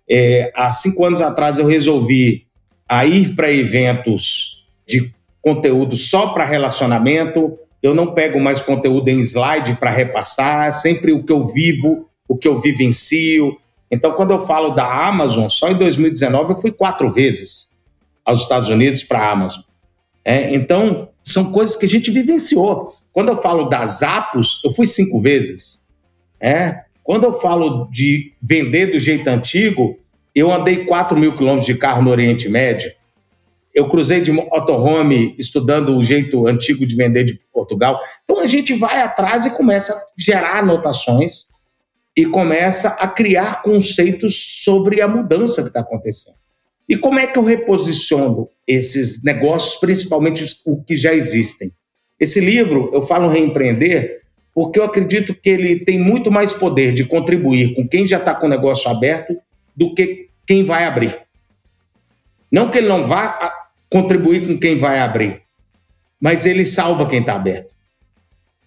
é, há cinco anos atrás eu resolvi a ir para eventos de conteúdo só para relacionamento. Eu não pego mais conteúdo em slide para repassar, sempre o que eu vivo, o que eu vivencio. Então, quando eu falo da Amazon, só em 2019 eu fui quatro vezes aos Estados Unidos para a Amazon. É, então, são coisas que a gente vivenciou. Quando eu falo das Apos, eu fui cinco vezes. É, quando eu falo de vender do jeito antigo, eu andei 4 mil quilômetros de carro no Oriente Médio. Eu cruzei de motorhome estudando o jeito antigo de vender de Portugal. Então a gente vai atrás e começa a gerar anotações e começa a criar conceitos sobre a mudança que está acontecendo. E como é que eu reposiciono esses negócios, principalmente os que já existem? Esse livro, eu falo reempreender, porque eu acredito que ele tem muito mais poder de contribuir com quem já está com o negócio aberto do que quem vai abrir. Não que ele não vá contribuir com quem vai abrir, mas ele salva quem está aberto.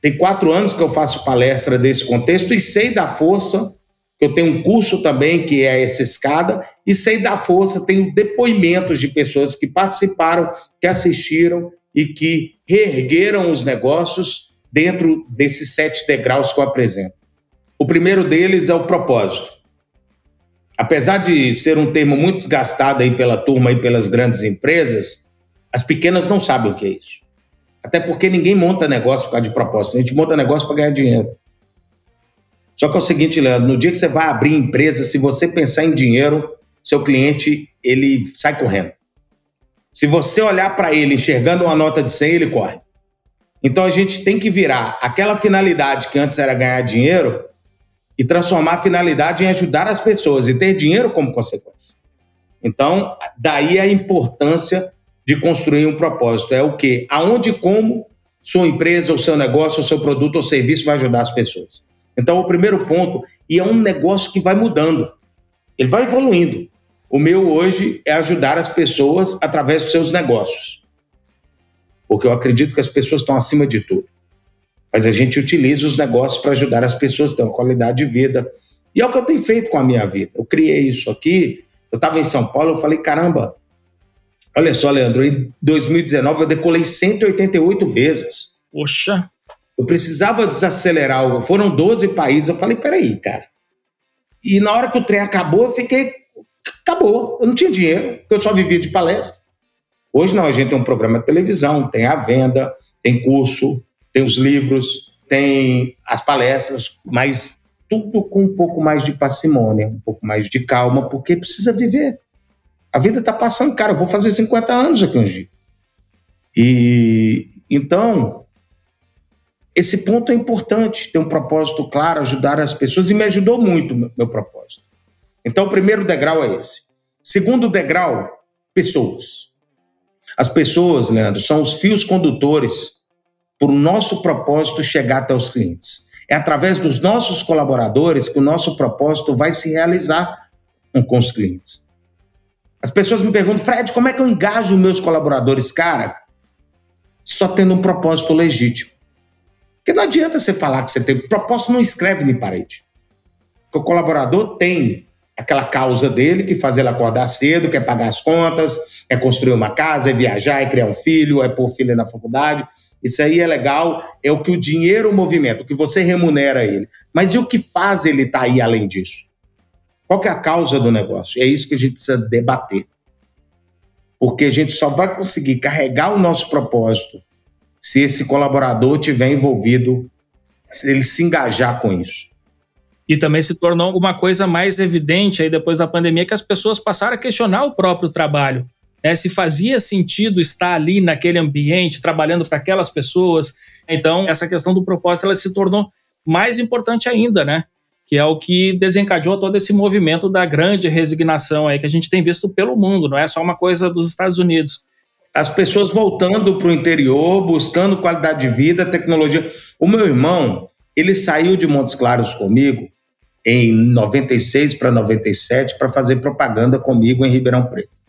Tem quatro anos que eu faço palestra desse contexto e sei da força. Eu tenho um curso também que é essa escada e sei da força. Tenho depoimentos de pessoas que participaram, que assistiram e que reergueram os negócios dentro desses sete degraus que eu apresento. O primeiro deles é o propósito. Apesar de ser um termo muito desgastado aí pela turma e pelas grandes empresas, as pequenas não sabem o que é isso. Até porque ninguém monta negócio por causa de propósito. A gente monta negócio para ganhar dinheiro. Só que é o seguinte, Leandro, no dia que você vai abrir empresa, se você pensar em dinheiro, seu cliente ele sai correndo. Se você olhar para ele enxergando uma nota de 100, ele corre. Então a gente tem que virar aquela finalidade que antes era ganhar dinheiro e transformar a finalidade em ajudar as pessoas e ter dinheiro como consequência. Então, daí a importância de construir um propósito. É o que? Aonde e como sua empresa, o seu negócio, o seu produto ou serviço vai ajudar as pessoas. Então, o primeiro ponto, e é um negócio que vai mudando, ele vai evoluindo. O meu hoje é ajudar as pessoas através dos seus negócios porque eu acredito que as pessoas estão acima de tudo. Mas a gente utiliza os negócios para ajudar as pessoas a ter uma qualidade de vida. E é o que eu tenho feito com a minha vida. Eu criei isso aqui, eu estava em São Paulo, eu falei, caramba, olha só, Leandro, em 2019 eu decolei 188 vezes. Poxa! Eu precisava desacelerar, foram 12 países, eu falei, peraí, cara. E na hora que o trem acabou, eu fiquei, acabou, eu não tinha dinheiro, porque eu só vivia de palestra. Hoje não, a gente tem um programa de televisão, tem a venda, tem curso, tem os livros, tem as palestras, mas tudo com um pouco mais de parcimônia, um pouco mais de calma, porque precisa viver. A vida está passando, cara, eu vou fazer 50 anos aqui dia. E então, esse ponto é importante, ter um propósito claro, ajudar as pessoas, e me ajudou muito meu, meu propósito. Então, o primeiro degrau é esse. Segundo degrau, pessoas. As pessoas, Leandro, são os fios condutores para o nosso propósito chegar até os clientes. É através dos nossos colaboradores que o nosso propósito vai se realizar com os clientes. As pessoas me perguntam, Fred, como é que eu engajo meus colaboradores? Cara, só tendo um propósito legítimo. Porque não adianta você falar que você tem. Propósito não escreve em parede. Porque o colaborador tem aquela causa dele que faz ele acordar cedo, quer pagar as contas, é construir uma casa, é viajar, é criar um filho, é pôr filho na faculdade. Isso aí é legal, é o que o dinheiro movimenta, o que você remunera ele. Mas e o que faz ele estar tá aí além disso? Qual que é a causa do negócio? É isso que a gente precisa debater. Porque a gente só vai conseguir carregar o nosso propósito se esse colaborador tiver envolvido, se ele se engajar com isso. E também se tornou uma coisa mais evidente aí depois da pandemia que as pessoas passaram a questionar o próprio trabalho. Né? Se fazia sentido estar ali naquele ambiente, trabalhando para aquelas pessoas. Então, essa questão do propósito ela se tornou mais importante ainda, né? Que é o que desencadeou todo esse movimento da grande resignação aí que a gente tem visto pelo mundo, não é só uma coisa dos Estados Unidos. As pessoas voltando para o interior, buscando qualidade de vida, tecnologia. O meu irmão, ele saiu de Montes Claros comigo em 96 para 97 para fazer propaganda comigo em Ribeirão Preto.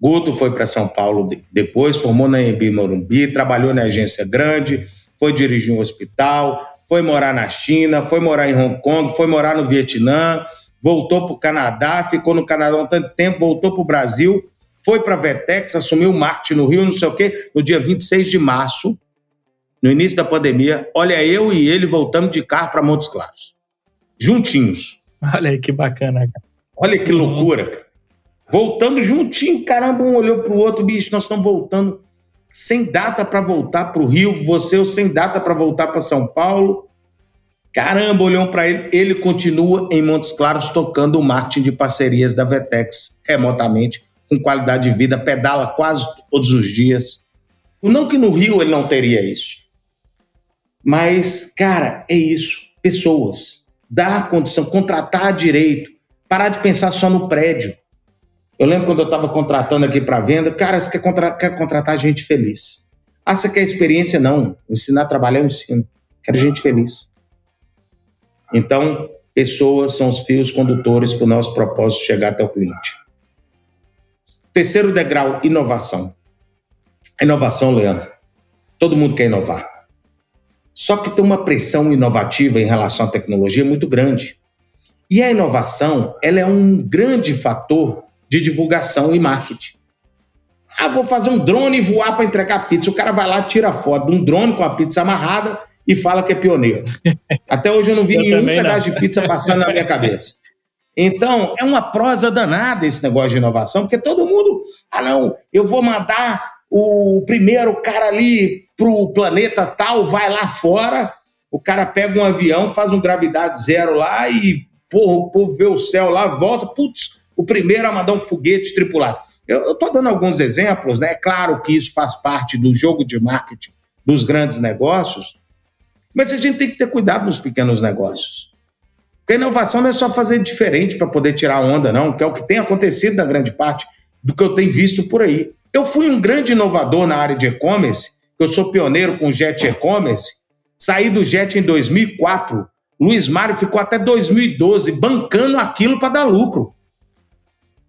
Guto foi para São Paulo depois, formou na Embi Morumbi, trabalhou na agência grande, foi dirigir um hospital, foi morar na China, foi morar em Hong Kong, foi morar no Vietnã, voltou para o Canadá, ficou no Canadá um tanto tempo, voltou para o Brasil, foi para a Vetex, assumiu o marketing no Rio, não sei o quê, no dia 26 de março, no início da pandemia. Olha, eu e ele voltando de carro para Montes Claros juntinhos. Olha aí que bacana, cara. Olha que loucura, cara. Voltando juntinho, caramba, um olhou pro outro, bicho, nós estamos voltando sem data para voltar para o Rio, você sem data para voltar para São Paulo. Caramba, olhou para ele, ele continua em Montes Claros tocando o marketing de parcerias da Vetex remotamente, com qualidade de vida, pedala quase todos os dias. Não que no Rio ele não teria isso. Mas, cara, é isso. Pessoas dar condição, contratar direito, parar de pensar só no prédio. Eu lembro quando eu estava contratando aqui para venda, cara, você quer, contra contratar gente feliz. Ah, você quer experiência? Não. Ensinar a trabalhar, eu ensino. Quero gente feliz. Então, pessoas são os fios condutores para o nosso propósito chegar até o cliente. Terceiro degrau, inovação. Inovação, Leandro. Todo mundo quer inovar. Só que tem uma pressão inovativa em relação à tecnologia muito grande. E a inovação, ela é um grande fator de divulgação e marketing. Ah, vou fazer um drone e voar para entregar pizza. O cara vai lá, tira foto de um drone com a pizza amarrada e fala que é pioneiro. Até hoje eu não vi eu nenhum pedaço não. de pizza passando na minha cabeça. Então, é uma prosa danada esse negócio de inovação, porque todo mundo, ah, não, eu vou mandar o primeiro cara ali pro planeta tal vai lá fora, o cara pega um avião, faz um gravidade zero lá e porra, o povo vê o céu lá, volta, putz, o primeiro a mandar um foguete tripulado. Eu estou dando alguns exemplos, né? É claro que isso faz parte do jogo de marketing dos grandes negócios, mas a gente tem que ter cuidado nos pequenos negócios. Porque a inovação não é só fazer diferente para poder tirar onda, não, que é o que tem acontecido na grande parte do que eu tenho visto por aí. Eu fui um grande inovador na área de e-commerce, eu sou pioneiro com Jet e-commerce. Saí do Jet em 2004. Luiz Mário ficou até 2012 bancando aquilo para dar lucro.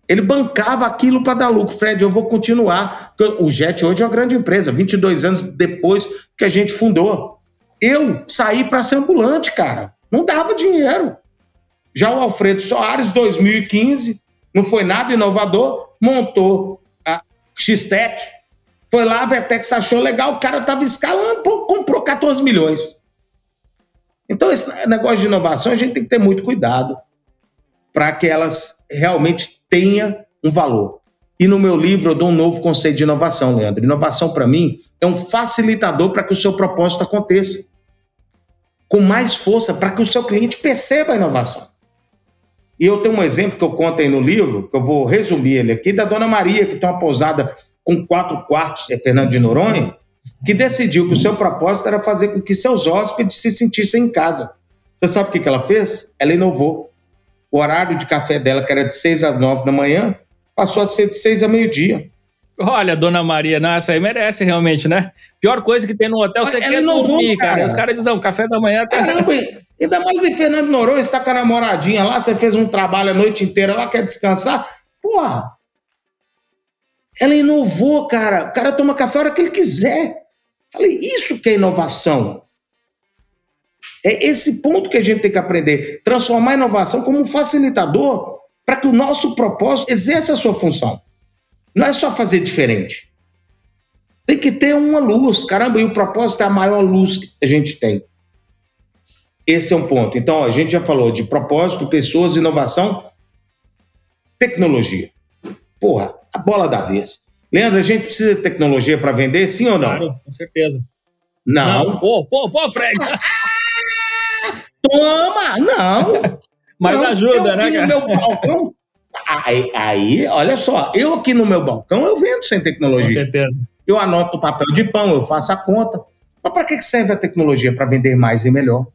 Ele bancava aquilo para dar lucro. Fred, eu vou continuar. O Jet hoje é uma grande empresa, 22 anos depois que a gente fundou. Eu saí para ser ambulante, cara. Não dava dinheiro. Já o Alfredo Soares, 2015, não foi nada inovador, montou X-Tech. Foi lá, a Vetex achou legal, o cara estava escalando, comprou 14 milhões. Então, esse negócio de inovação, a gente tem que ter muito cuidado para que elas realmente tenham um valor. E no meu livro eu dou um novo conceito de inovação, Leandro. Inovação, para mim, é um facilitador para que o seu propósito aconteça. Com mais força para que o seu cliente perceba a inovação. E eu tenho um exemplo que eu conto aí no livro, que eu vou resumir ele aqui, da Dona Maria, que tem uma pousada com quatro quartos, é Fernando de Noronha, que decidiu que o seu propósito era fazer com que seus hóspedes se sentissem em casa. Você sabe o que ela fez? Ela inovou. O horário de café dela, que era de 6 às 9 da manhã, passou a ser de 6 a meio-dia. Olha, dona Maria, não, essa aí merece realmente, né? Pior coisa que tem no hotel, você quer dormir, cara. cara. Os caras dizem, não, café da manhã... Tá... Caramba, ainda mais em Fernando Noronha, você tá com a namoradinha lá, você fez um trabalho a noite inteira lá, quer descansar? Porra! Ela inovou, cara. O cara toma café a hora que ele quiser. Falei, isso que é inovação. É esse ponto que a gente tem que aprender. Transformar a inovação como um facilitador para que o nosso propósito exerça a sua função. Não é só fazer diferente. Tem que ter uma luz. Caramba, e o propósito é a maior luz que a gente tem. Esse é um ponto. Então, a gente já falou de propósito, pessoas, inovação, tecnologia. Porra, a bola da vez. Leandro, a gente precisa de tecnologia para vender, sim ou não? Claro, com certeza. Não. não. Pô, pô, pô, Fred! Toma! Não! Mas não, ajuda, né, cara? No meu balcão, aí, aí, olha só, eu aqui no meu balcão eu vendo sem tecnologia. Com certeza. Eu anoto o papel de pão, eu faço a conta. Mas para que serve a tecnologia? Para vender mais e melhor.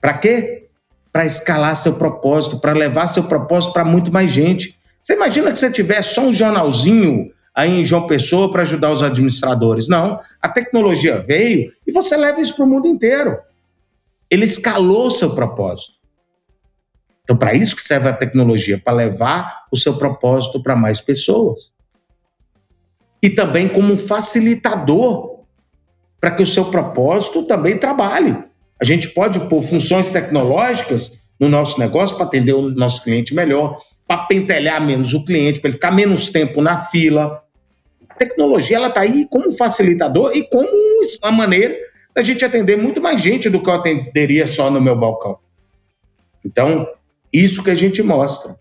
Para quê? Para escalar seu propósito, para levar seu propósito para muito mais gente. Você imagina que você tivesse só um jornalzinho aí em João Pessoa para ajudar os administradores. Não, a tecnologia veio e você leva isso para o mundo inteiro. Ele escalou seu propósito. Então, para isso que serve a tecnologia, para levar o seu propósito para mais pessoas. E também como um facilitador para que o seu propósito também trabalhe. A gente pode pôr funções tecnológicas no nosso negócio para atender o nosso cliente melhor, para pentelhar menos o cliente, para ele ficar menos tempo na fila. A tecnologia ela está aí como facilitador e como uma maneira da gente atender muito mais gente do que eu atenderia só no meu balcão. Então, isso que a gente mostra.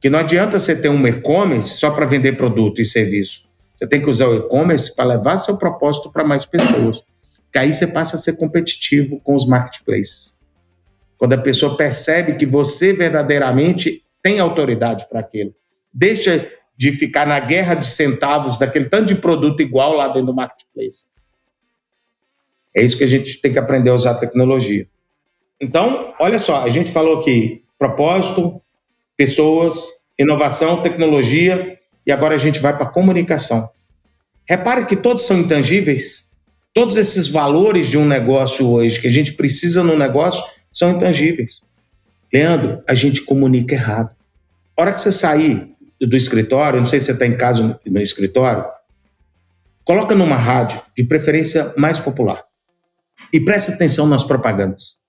Que não adianta você ter um e-commerce só para vender produto e serviço. Você tem que usar o e-commerce para levar seu propósito para mais pessoas. Que aí você passa a ser competitivo com os marketplaces. Quando a pessoa percebe que você verdadeiramente tem autoridade para aquilo. Deixa de ficar na guerra de centavos daquele tanto de produto igual lá dentro do marketplace. É isso que a gente tem que aprender a usar a tecnologia. Então, olha só, a gente falou aqui propósito, pessoas, inovação, tecnologia e agora a gente vai para comunicação. Repare que todos são intangíveis. Todos esses valores de um negócio hoje que a gente precisa no negócio são intangíveis. Leandro, a gente comunica errado. A hora que você sair do escritório, não sei se você está em casa no escritório, coloca numa rádio, de preferência mais popular. E preste atenção nas propagandas.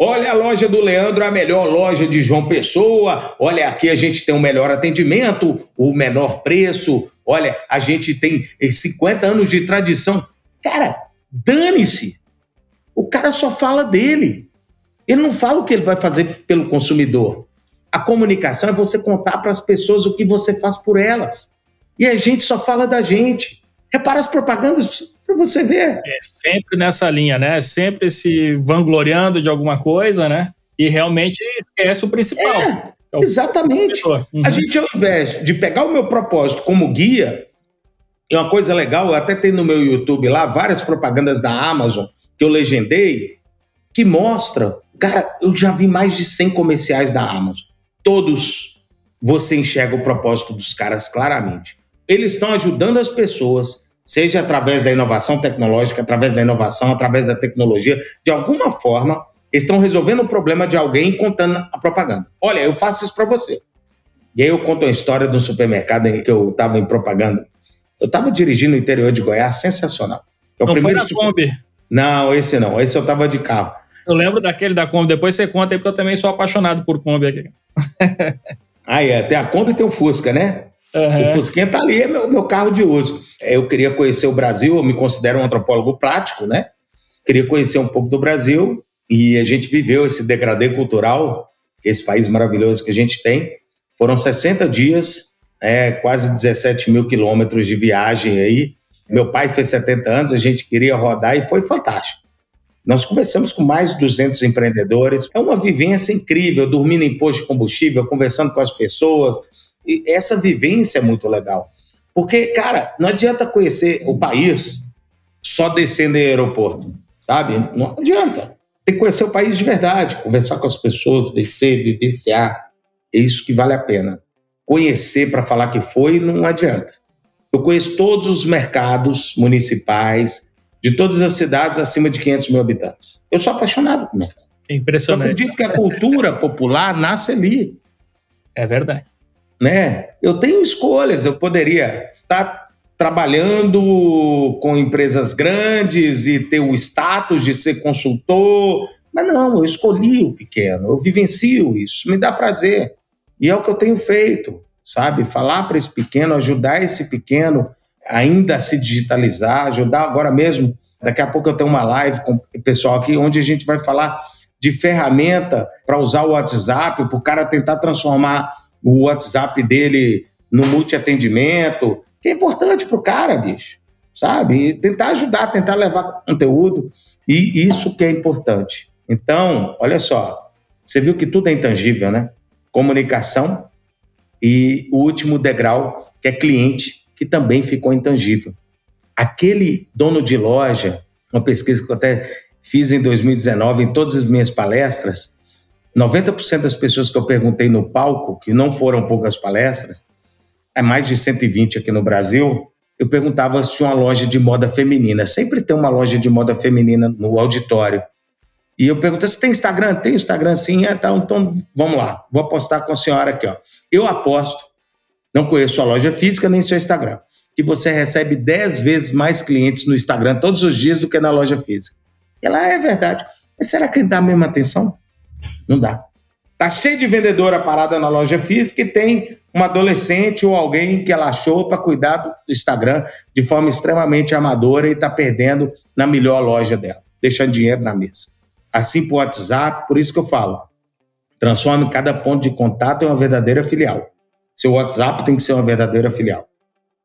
Olha a loja do Leandro, a melhor loja de João Pessoa. Olha, aqui a gente tem o melhor atendimento, o menor preço. Olha, a gente tem 50 anos de tradição. Cara, dane-se. O cara só fala dele. Ele não fala o que ele vai fazer pelo consumidor. A comunicação é você contar para as pessoas o que você faz por elas. E a gente só fala da gente. Repara as propagandas para você ver. É sempre nessa linha, né? Sempre se vangloriando de alguma coisa, né? E realmente esquece o principal. É, é o exatamente. Uhum. A gente, ao invés de pegar o meu propósito como guia, e uma coisa legal, eu até tem no meu YouTube lá várias propagandas da Amazon que eu legendei, que mostra, cara, eu já vi mais de 100 comerciais da Amazon. Todos você enxerga o propósito dos caras claramente eles estão ajudando as pessoas, seja através da inovação tecnológica, através da inovação, através da tecnologia, de alguma forma, estão resolvendo o problema de alguém contando a propaganda. Olha, eu faço isso para você. E aí eu conto a história do supermercado em que eu estava em propaganda. Eu estava dirigindo o interior de Goiás, sensacional. É não foi na super... Kombi? Não, esse não. Esse eu estava de carro. Eu lembro daquele da Kombi. Depois você conta aí, porque eu também sou apaixonado por Kombi aqui. ah, é. Tem a Kombi e tem o Fusca, né? Uhum. O Fusquinha tá ali, é meu, meu carro de uso. Eu queria conhecer o Brasil, eu me considero um antropólogo prático, né? Queria conhecer um pouco do Brasil e a gente viveu esse degradê cultural, esse país maravilhoso que a gente tem. Foram 60 dias, é, quase 17 mil quilômetros de viagem aí. Meu pai fez 70 anos, a gente queria rodar e foi fantástico. Nós conversamos com mais de 200 empreendedores. É uma vivência incrível, dormindo em posto de combustível, conversando com as pessoas, essa vivência é muito legal. Porque, cara, não adianta conhecer o país só descendo em aeroporto, sabe? Não adianta. Tem que conhecer o país de verdade, conversar com as pessoas, descer, vivenciar. É isso que vale a pena. Conhecer para falar que foi não adianta. Eu conheço todos os mercados municipais de todas as cidades acima de 500 mil habitantes. Eu sou apaixonado por mercado. É impressionante. Eu acredito que a cultura popular nasce ali. É verdade. Né? Eu tenho escolhas, eu poderia estar tá trabalhando com empresas grandes e ter o status de ser consultor, mas não, eu escolhi o pequeno, eu vivencio isso, me dá prazer. E é o que eu tenho feito, sabe? Falar para esse pequeno, ajudar esse pequeno ainda a se digitalizar, ajudar agora mesmo. Daqui a pouco eu tenho uma live com o pessoal aqui onde a gente vai falar de ferramenta para usar o WhatsApp, para o cara tentar transformar o WhatsApp dele no multi-atendimento, que é importante para o cara, bicho, sabe? E tentar ajudar, tentar levar conteúdo, e isso que é importante. Então, olha só, você viu que tudo é intangível, né? Comunicação e o último degrau, que é cliente, que também ficou intangível. Aquele dono de loja, uma pesquisa que eu até fiz em 2019 em todas as minhas palestras, 90% das pessoas que eu perguntei no palco, que não foram poucas palestras, é mais de 120 aqui no Brasil, eu perguntava se tinha uma loja de moda feminina. Sempre tem uma loja de moda feminina no auditório. E eu perguntei se tem Instagram? Tem Instagram sim. É, tá, então vamos lá. Vou apostar com a senhora aqui. Ó. Eu aposto, não conheço sua loja física nem seu Instagram, que você recebe 10 vezes mais clientes no Instagram todos os dias do que na loja física. E ela é verdade. Mas será que dá a mesma atenção? Não dá. Tá cheio de vendedora parada na loja física e tem uma adolescente ou alguém que ela achou para cuidar do Instagram de forma extremamente amadora e está perdendo na melhor loja dela, deixando dinheiro na mesa. Assim o WhatsApp, por isso que eu falo, transforme cada ponto de contato em uma verdadeira filial. Seu WhatsApp tem que ser uma verdadeira filial.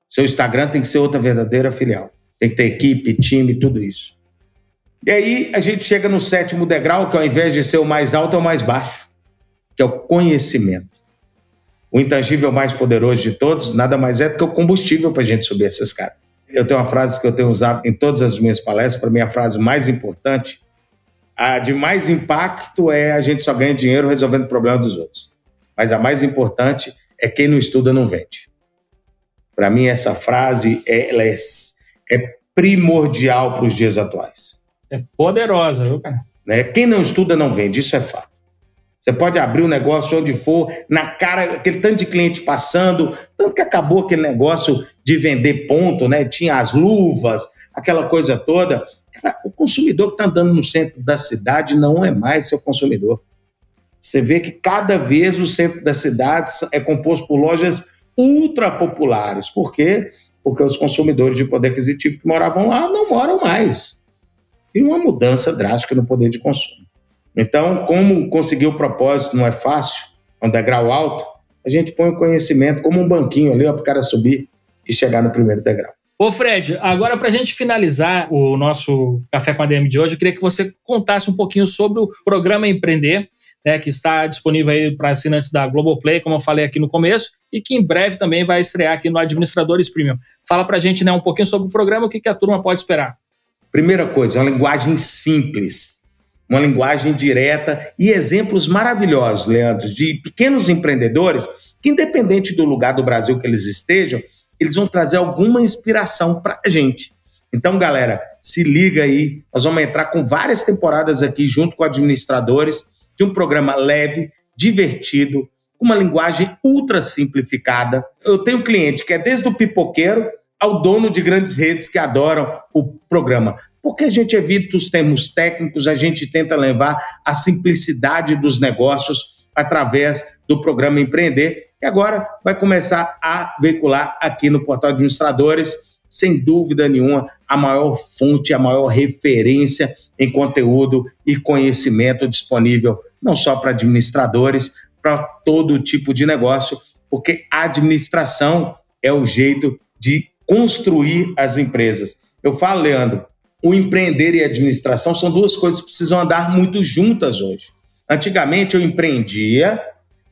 Seu Instagram tem que ser outra verdadeira filial. Tem que ter equipe, time, tudo isso. E aí a gente chega no sétimo degrau, que ao invés de ser o mais alto, é o mais baixo, que é o conhecimento. O intangível mais poderoso de todos nada mais é do que o combustível para a gente subir essa escada. Eu tenho uma frase que eu tenho usado em todas as minhas palestras, para mim a frase mais importante, a de mais impacto é a gente só ganha dinheiro resolvendo o problema dos outros. Mas a mais importante é quem não estuda não vende. Para mim essa frase ela é, é primordial para os dias atuais. É poderosa, viu, cara? Né? Quem não estuda não vende, isso é fato. Você pode abrir um negócio onde for, na cara, aquele tanto de cliente passando, tanto que acabou aquele negócio de vender ponto, né? Tinha as luvas, aquela coisa toda. Cara, o consumidor que está andando no centro da cidade não é mais seu consumidor. Você vê que cada vez o centro da cidade é composto por lojas ultra populares. Por quê? Porque os consumidores de poder aquisitivo que moravam lá não moram mais e uma mudança drástica no poder de consumo. Então, como conseguir o propósito não é fácil, é um degrau alto, a gente põe o conhecimento como um banquinho ali para o cara subir e chegar no primeiro degrau. Ô Fred, agora para a gente finalizar o nosso Café com a DM de hoje, eu queria que você contasse um pouquinho sobre o programa Empreender, né, que está disponível aí para assinantes da Globoplay, como eu falei aqui no começo, e que em breve também vai estrear aqui no Administradores Premium. Fala para a gente né, um pouquinho sobre o programa, o que, que a turma pode esperar. Primeira coisa, uma linguagem simples, uma linguagem direta e exemplos maravilhosos, Leandro, de pequenos empreendedores que, independente do lugar do Brasil que eles estejam, eles vão trazer alguma inspiração para a gente. Então, galera, se liga aí. Nós vamos entrar com várias temporadas aqui, junto com administradores, de um programa leve, divertido, com uma linguagem ultra simplificada. Eu tenho um cliente que é desde o pipoqueiro ao dono de grandes redes que adoram o programa. Porque a gente evita os termos técnicos, a gente tenta levar a simplicidade dos negócios através do programa Empreender, que agora vai começar a veicular aqui no Portal Administradores, sem dúvida nenhuma, a maior fonte, a maior referência em conteúdo e conhecimento disponível, não só para administradores, para todo tipo de negócio, porque a administração é o jeito de construir as empresas. Eu falo, Leandro, o empreender e a administração são duas coisas que precisam andar muito juntas hoje. Antigamente eu empreendia,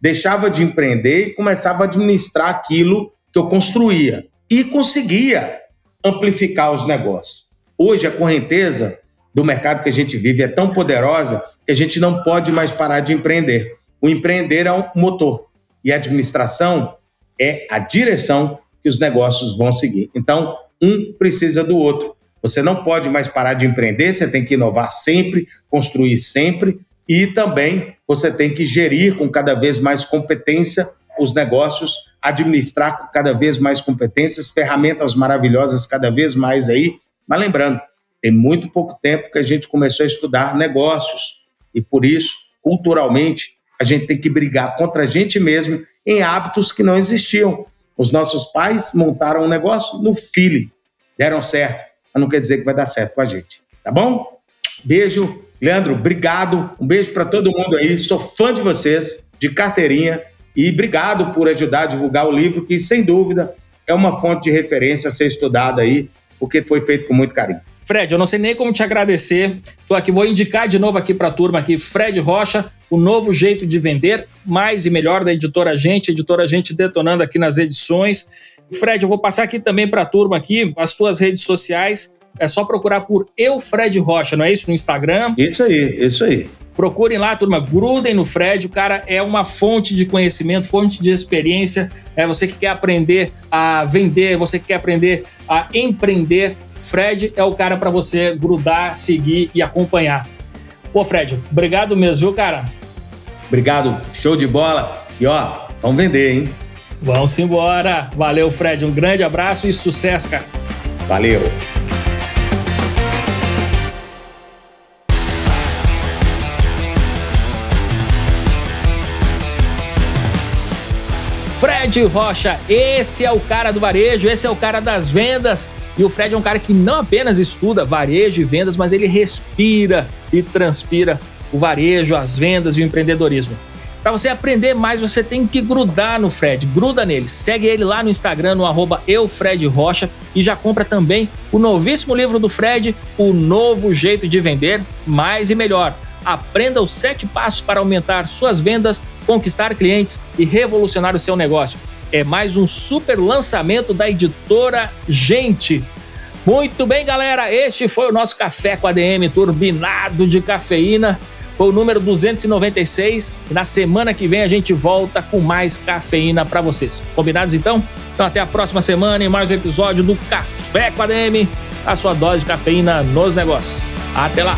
deixava de empreender e começava a administrar aquilo que eu construía e conseguia amplificar os negócios. Hoje a correnteza do mercado que a gente vive é tão poderosa que a gente não pode mais parar de empreender. O empreender é um motor e a administração é a direção que os negócios vão seguir. Então, um precisa do outro. Você não pode mais parar de empreender, você tem que inovar sempre, construir sempre e também você tem que gerir com cada vez mais competência os negócios, administrar com cada vez mais competências, ferramentas maravilhosas cada vez mais aí. Mas lembrando, tem muito pouco tempo que a gente começou a estudar negócios e por isso, culturalmente, a gente tem que brigar contra a gente mesmo em hábitos que não existiam. Os nossos pais montaram um negócio no feeling, deram certo, mas não quer dizer que vai dar certo com a gente. Tá bom? Beijo. Leandro, obrigado. Um beijo para todo mundo aí. Sou fã de vocês, de carteirinha. E obrigado por ajudar a divulgar o livro, que sem dúvida é uma fonte de referência a ser estudada aí, porque foi feito com muito carinho. Fred, eu não sei nem como te agradecer. Tô aqui, vou indicar de novo aqui para a turma aqui, Fred Rocha, o novo jeito de vender, mais e melhor da editora Gente, editora Gente detonando aqui nas edições. Fred, eu vou passar aqui também para a turma aqui as tuas redes sociais. É só procurar por Eu Fred Rocha, não é isso no Instagram? Isso aí, isso aí. Procurem lá, turma, grudem no Fred. O cara é uma fonte de conhecimento, fonte de experiência. É você que quer aprender a vender, você que quer aprender a empreender. Fred é o cara para você grudar, seguir e acompanhar. Pô, Fred, obrigado mesmo, viu, cara? Obrigado, show de bola. E ó, vamos vender, hein? Vamos embora. Valeu, Fred. Um grande abraço e sucesso, cara. Valeu. Fred Rocha, esse é o cara do varejo, esse é o cara das vendas. E o Fred é um cara que não apenas estuda varejo e vendas, mas ele respira e transpira o varejo, as vendas e o empreendedorismo. Para você aprender mais, você tem que grudar no Fred, gruda nele. Segue ele lá no Instagram, no arroba eufredrocha e já compra também o novíssimo livro do Fred, O Novo Jeito de Vender, Mais e Melhor. Aprenda os sete passos para aumentar suas vendas, conquistar clientes e revolucionar o seu negócio. É mais um super lançamento da editora Gente. Muito bem, galera, este foi o nosso Café com ADM turbinado de cafeína. Foi o número 296 e na semana que vem a gente volta com mais cafeína para vocês. Combinados então? Então até a próxima semana em mais um episódio do Café com a DM, a sua dose de cafeína nos negócios. Até lá!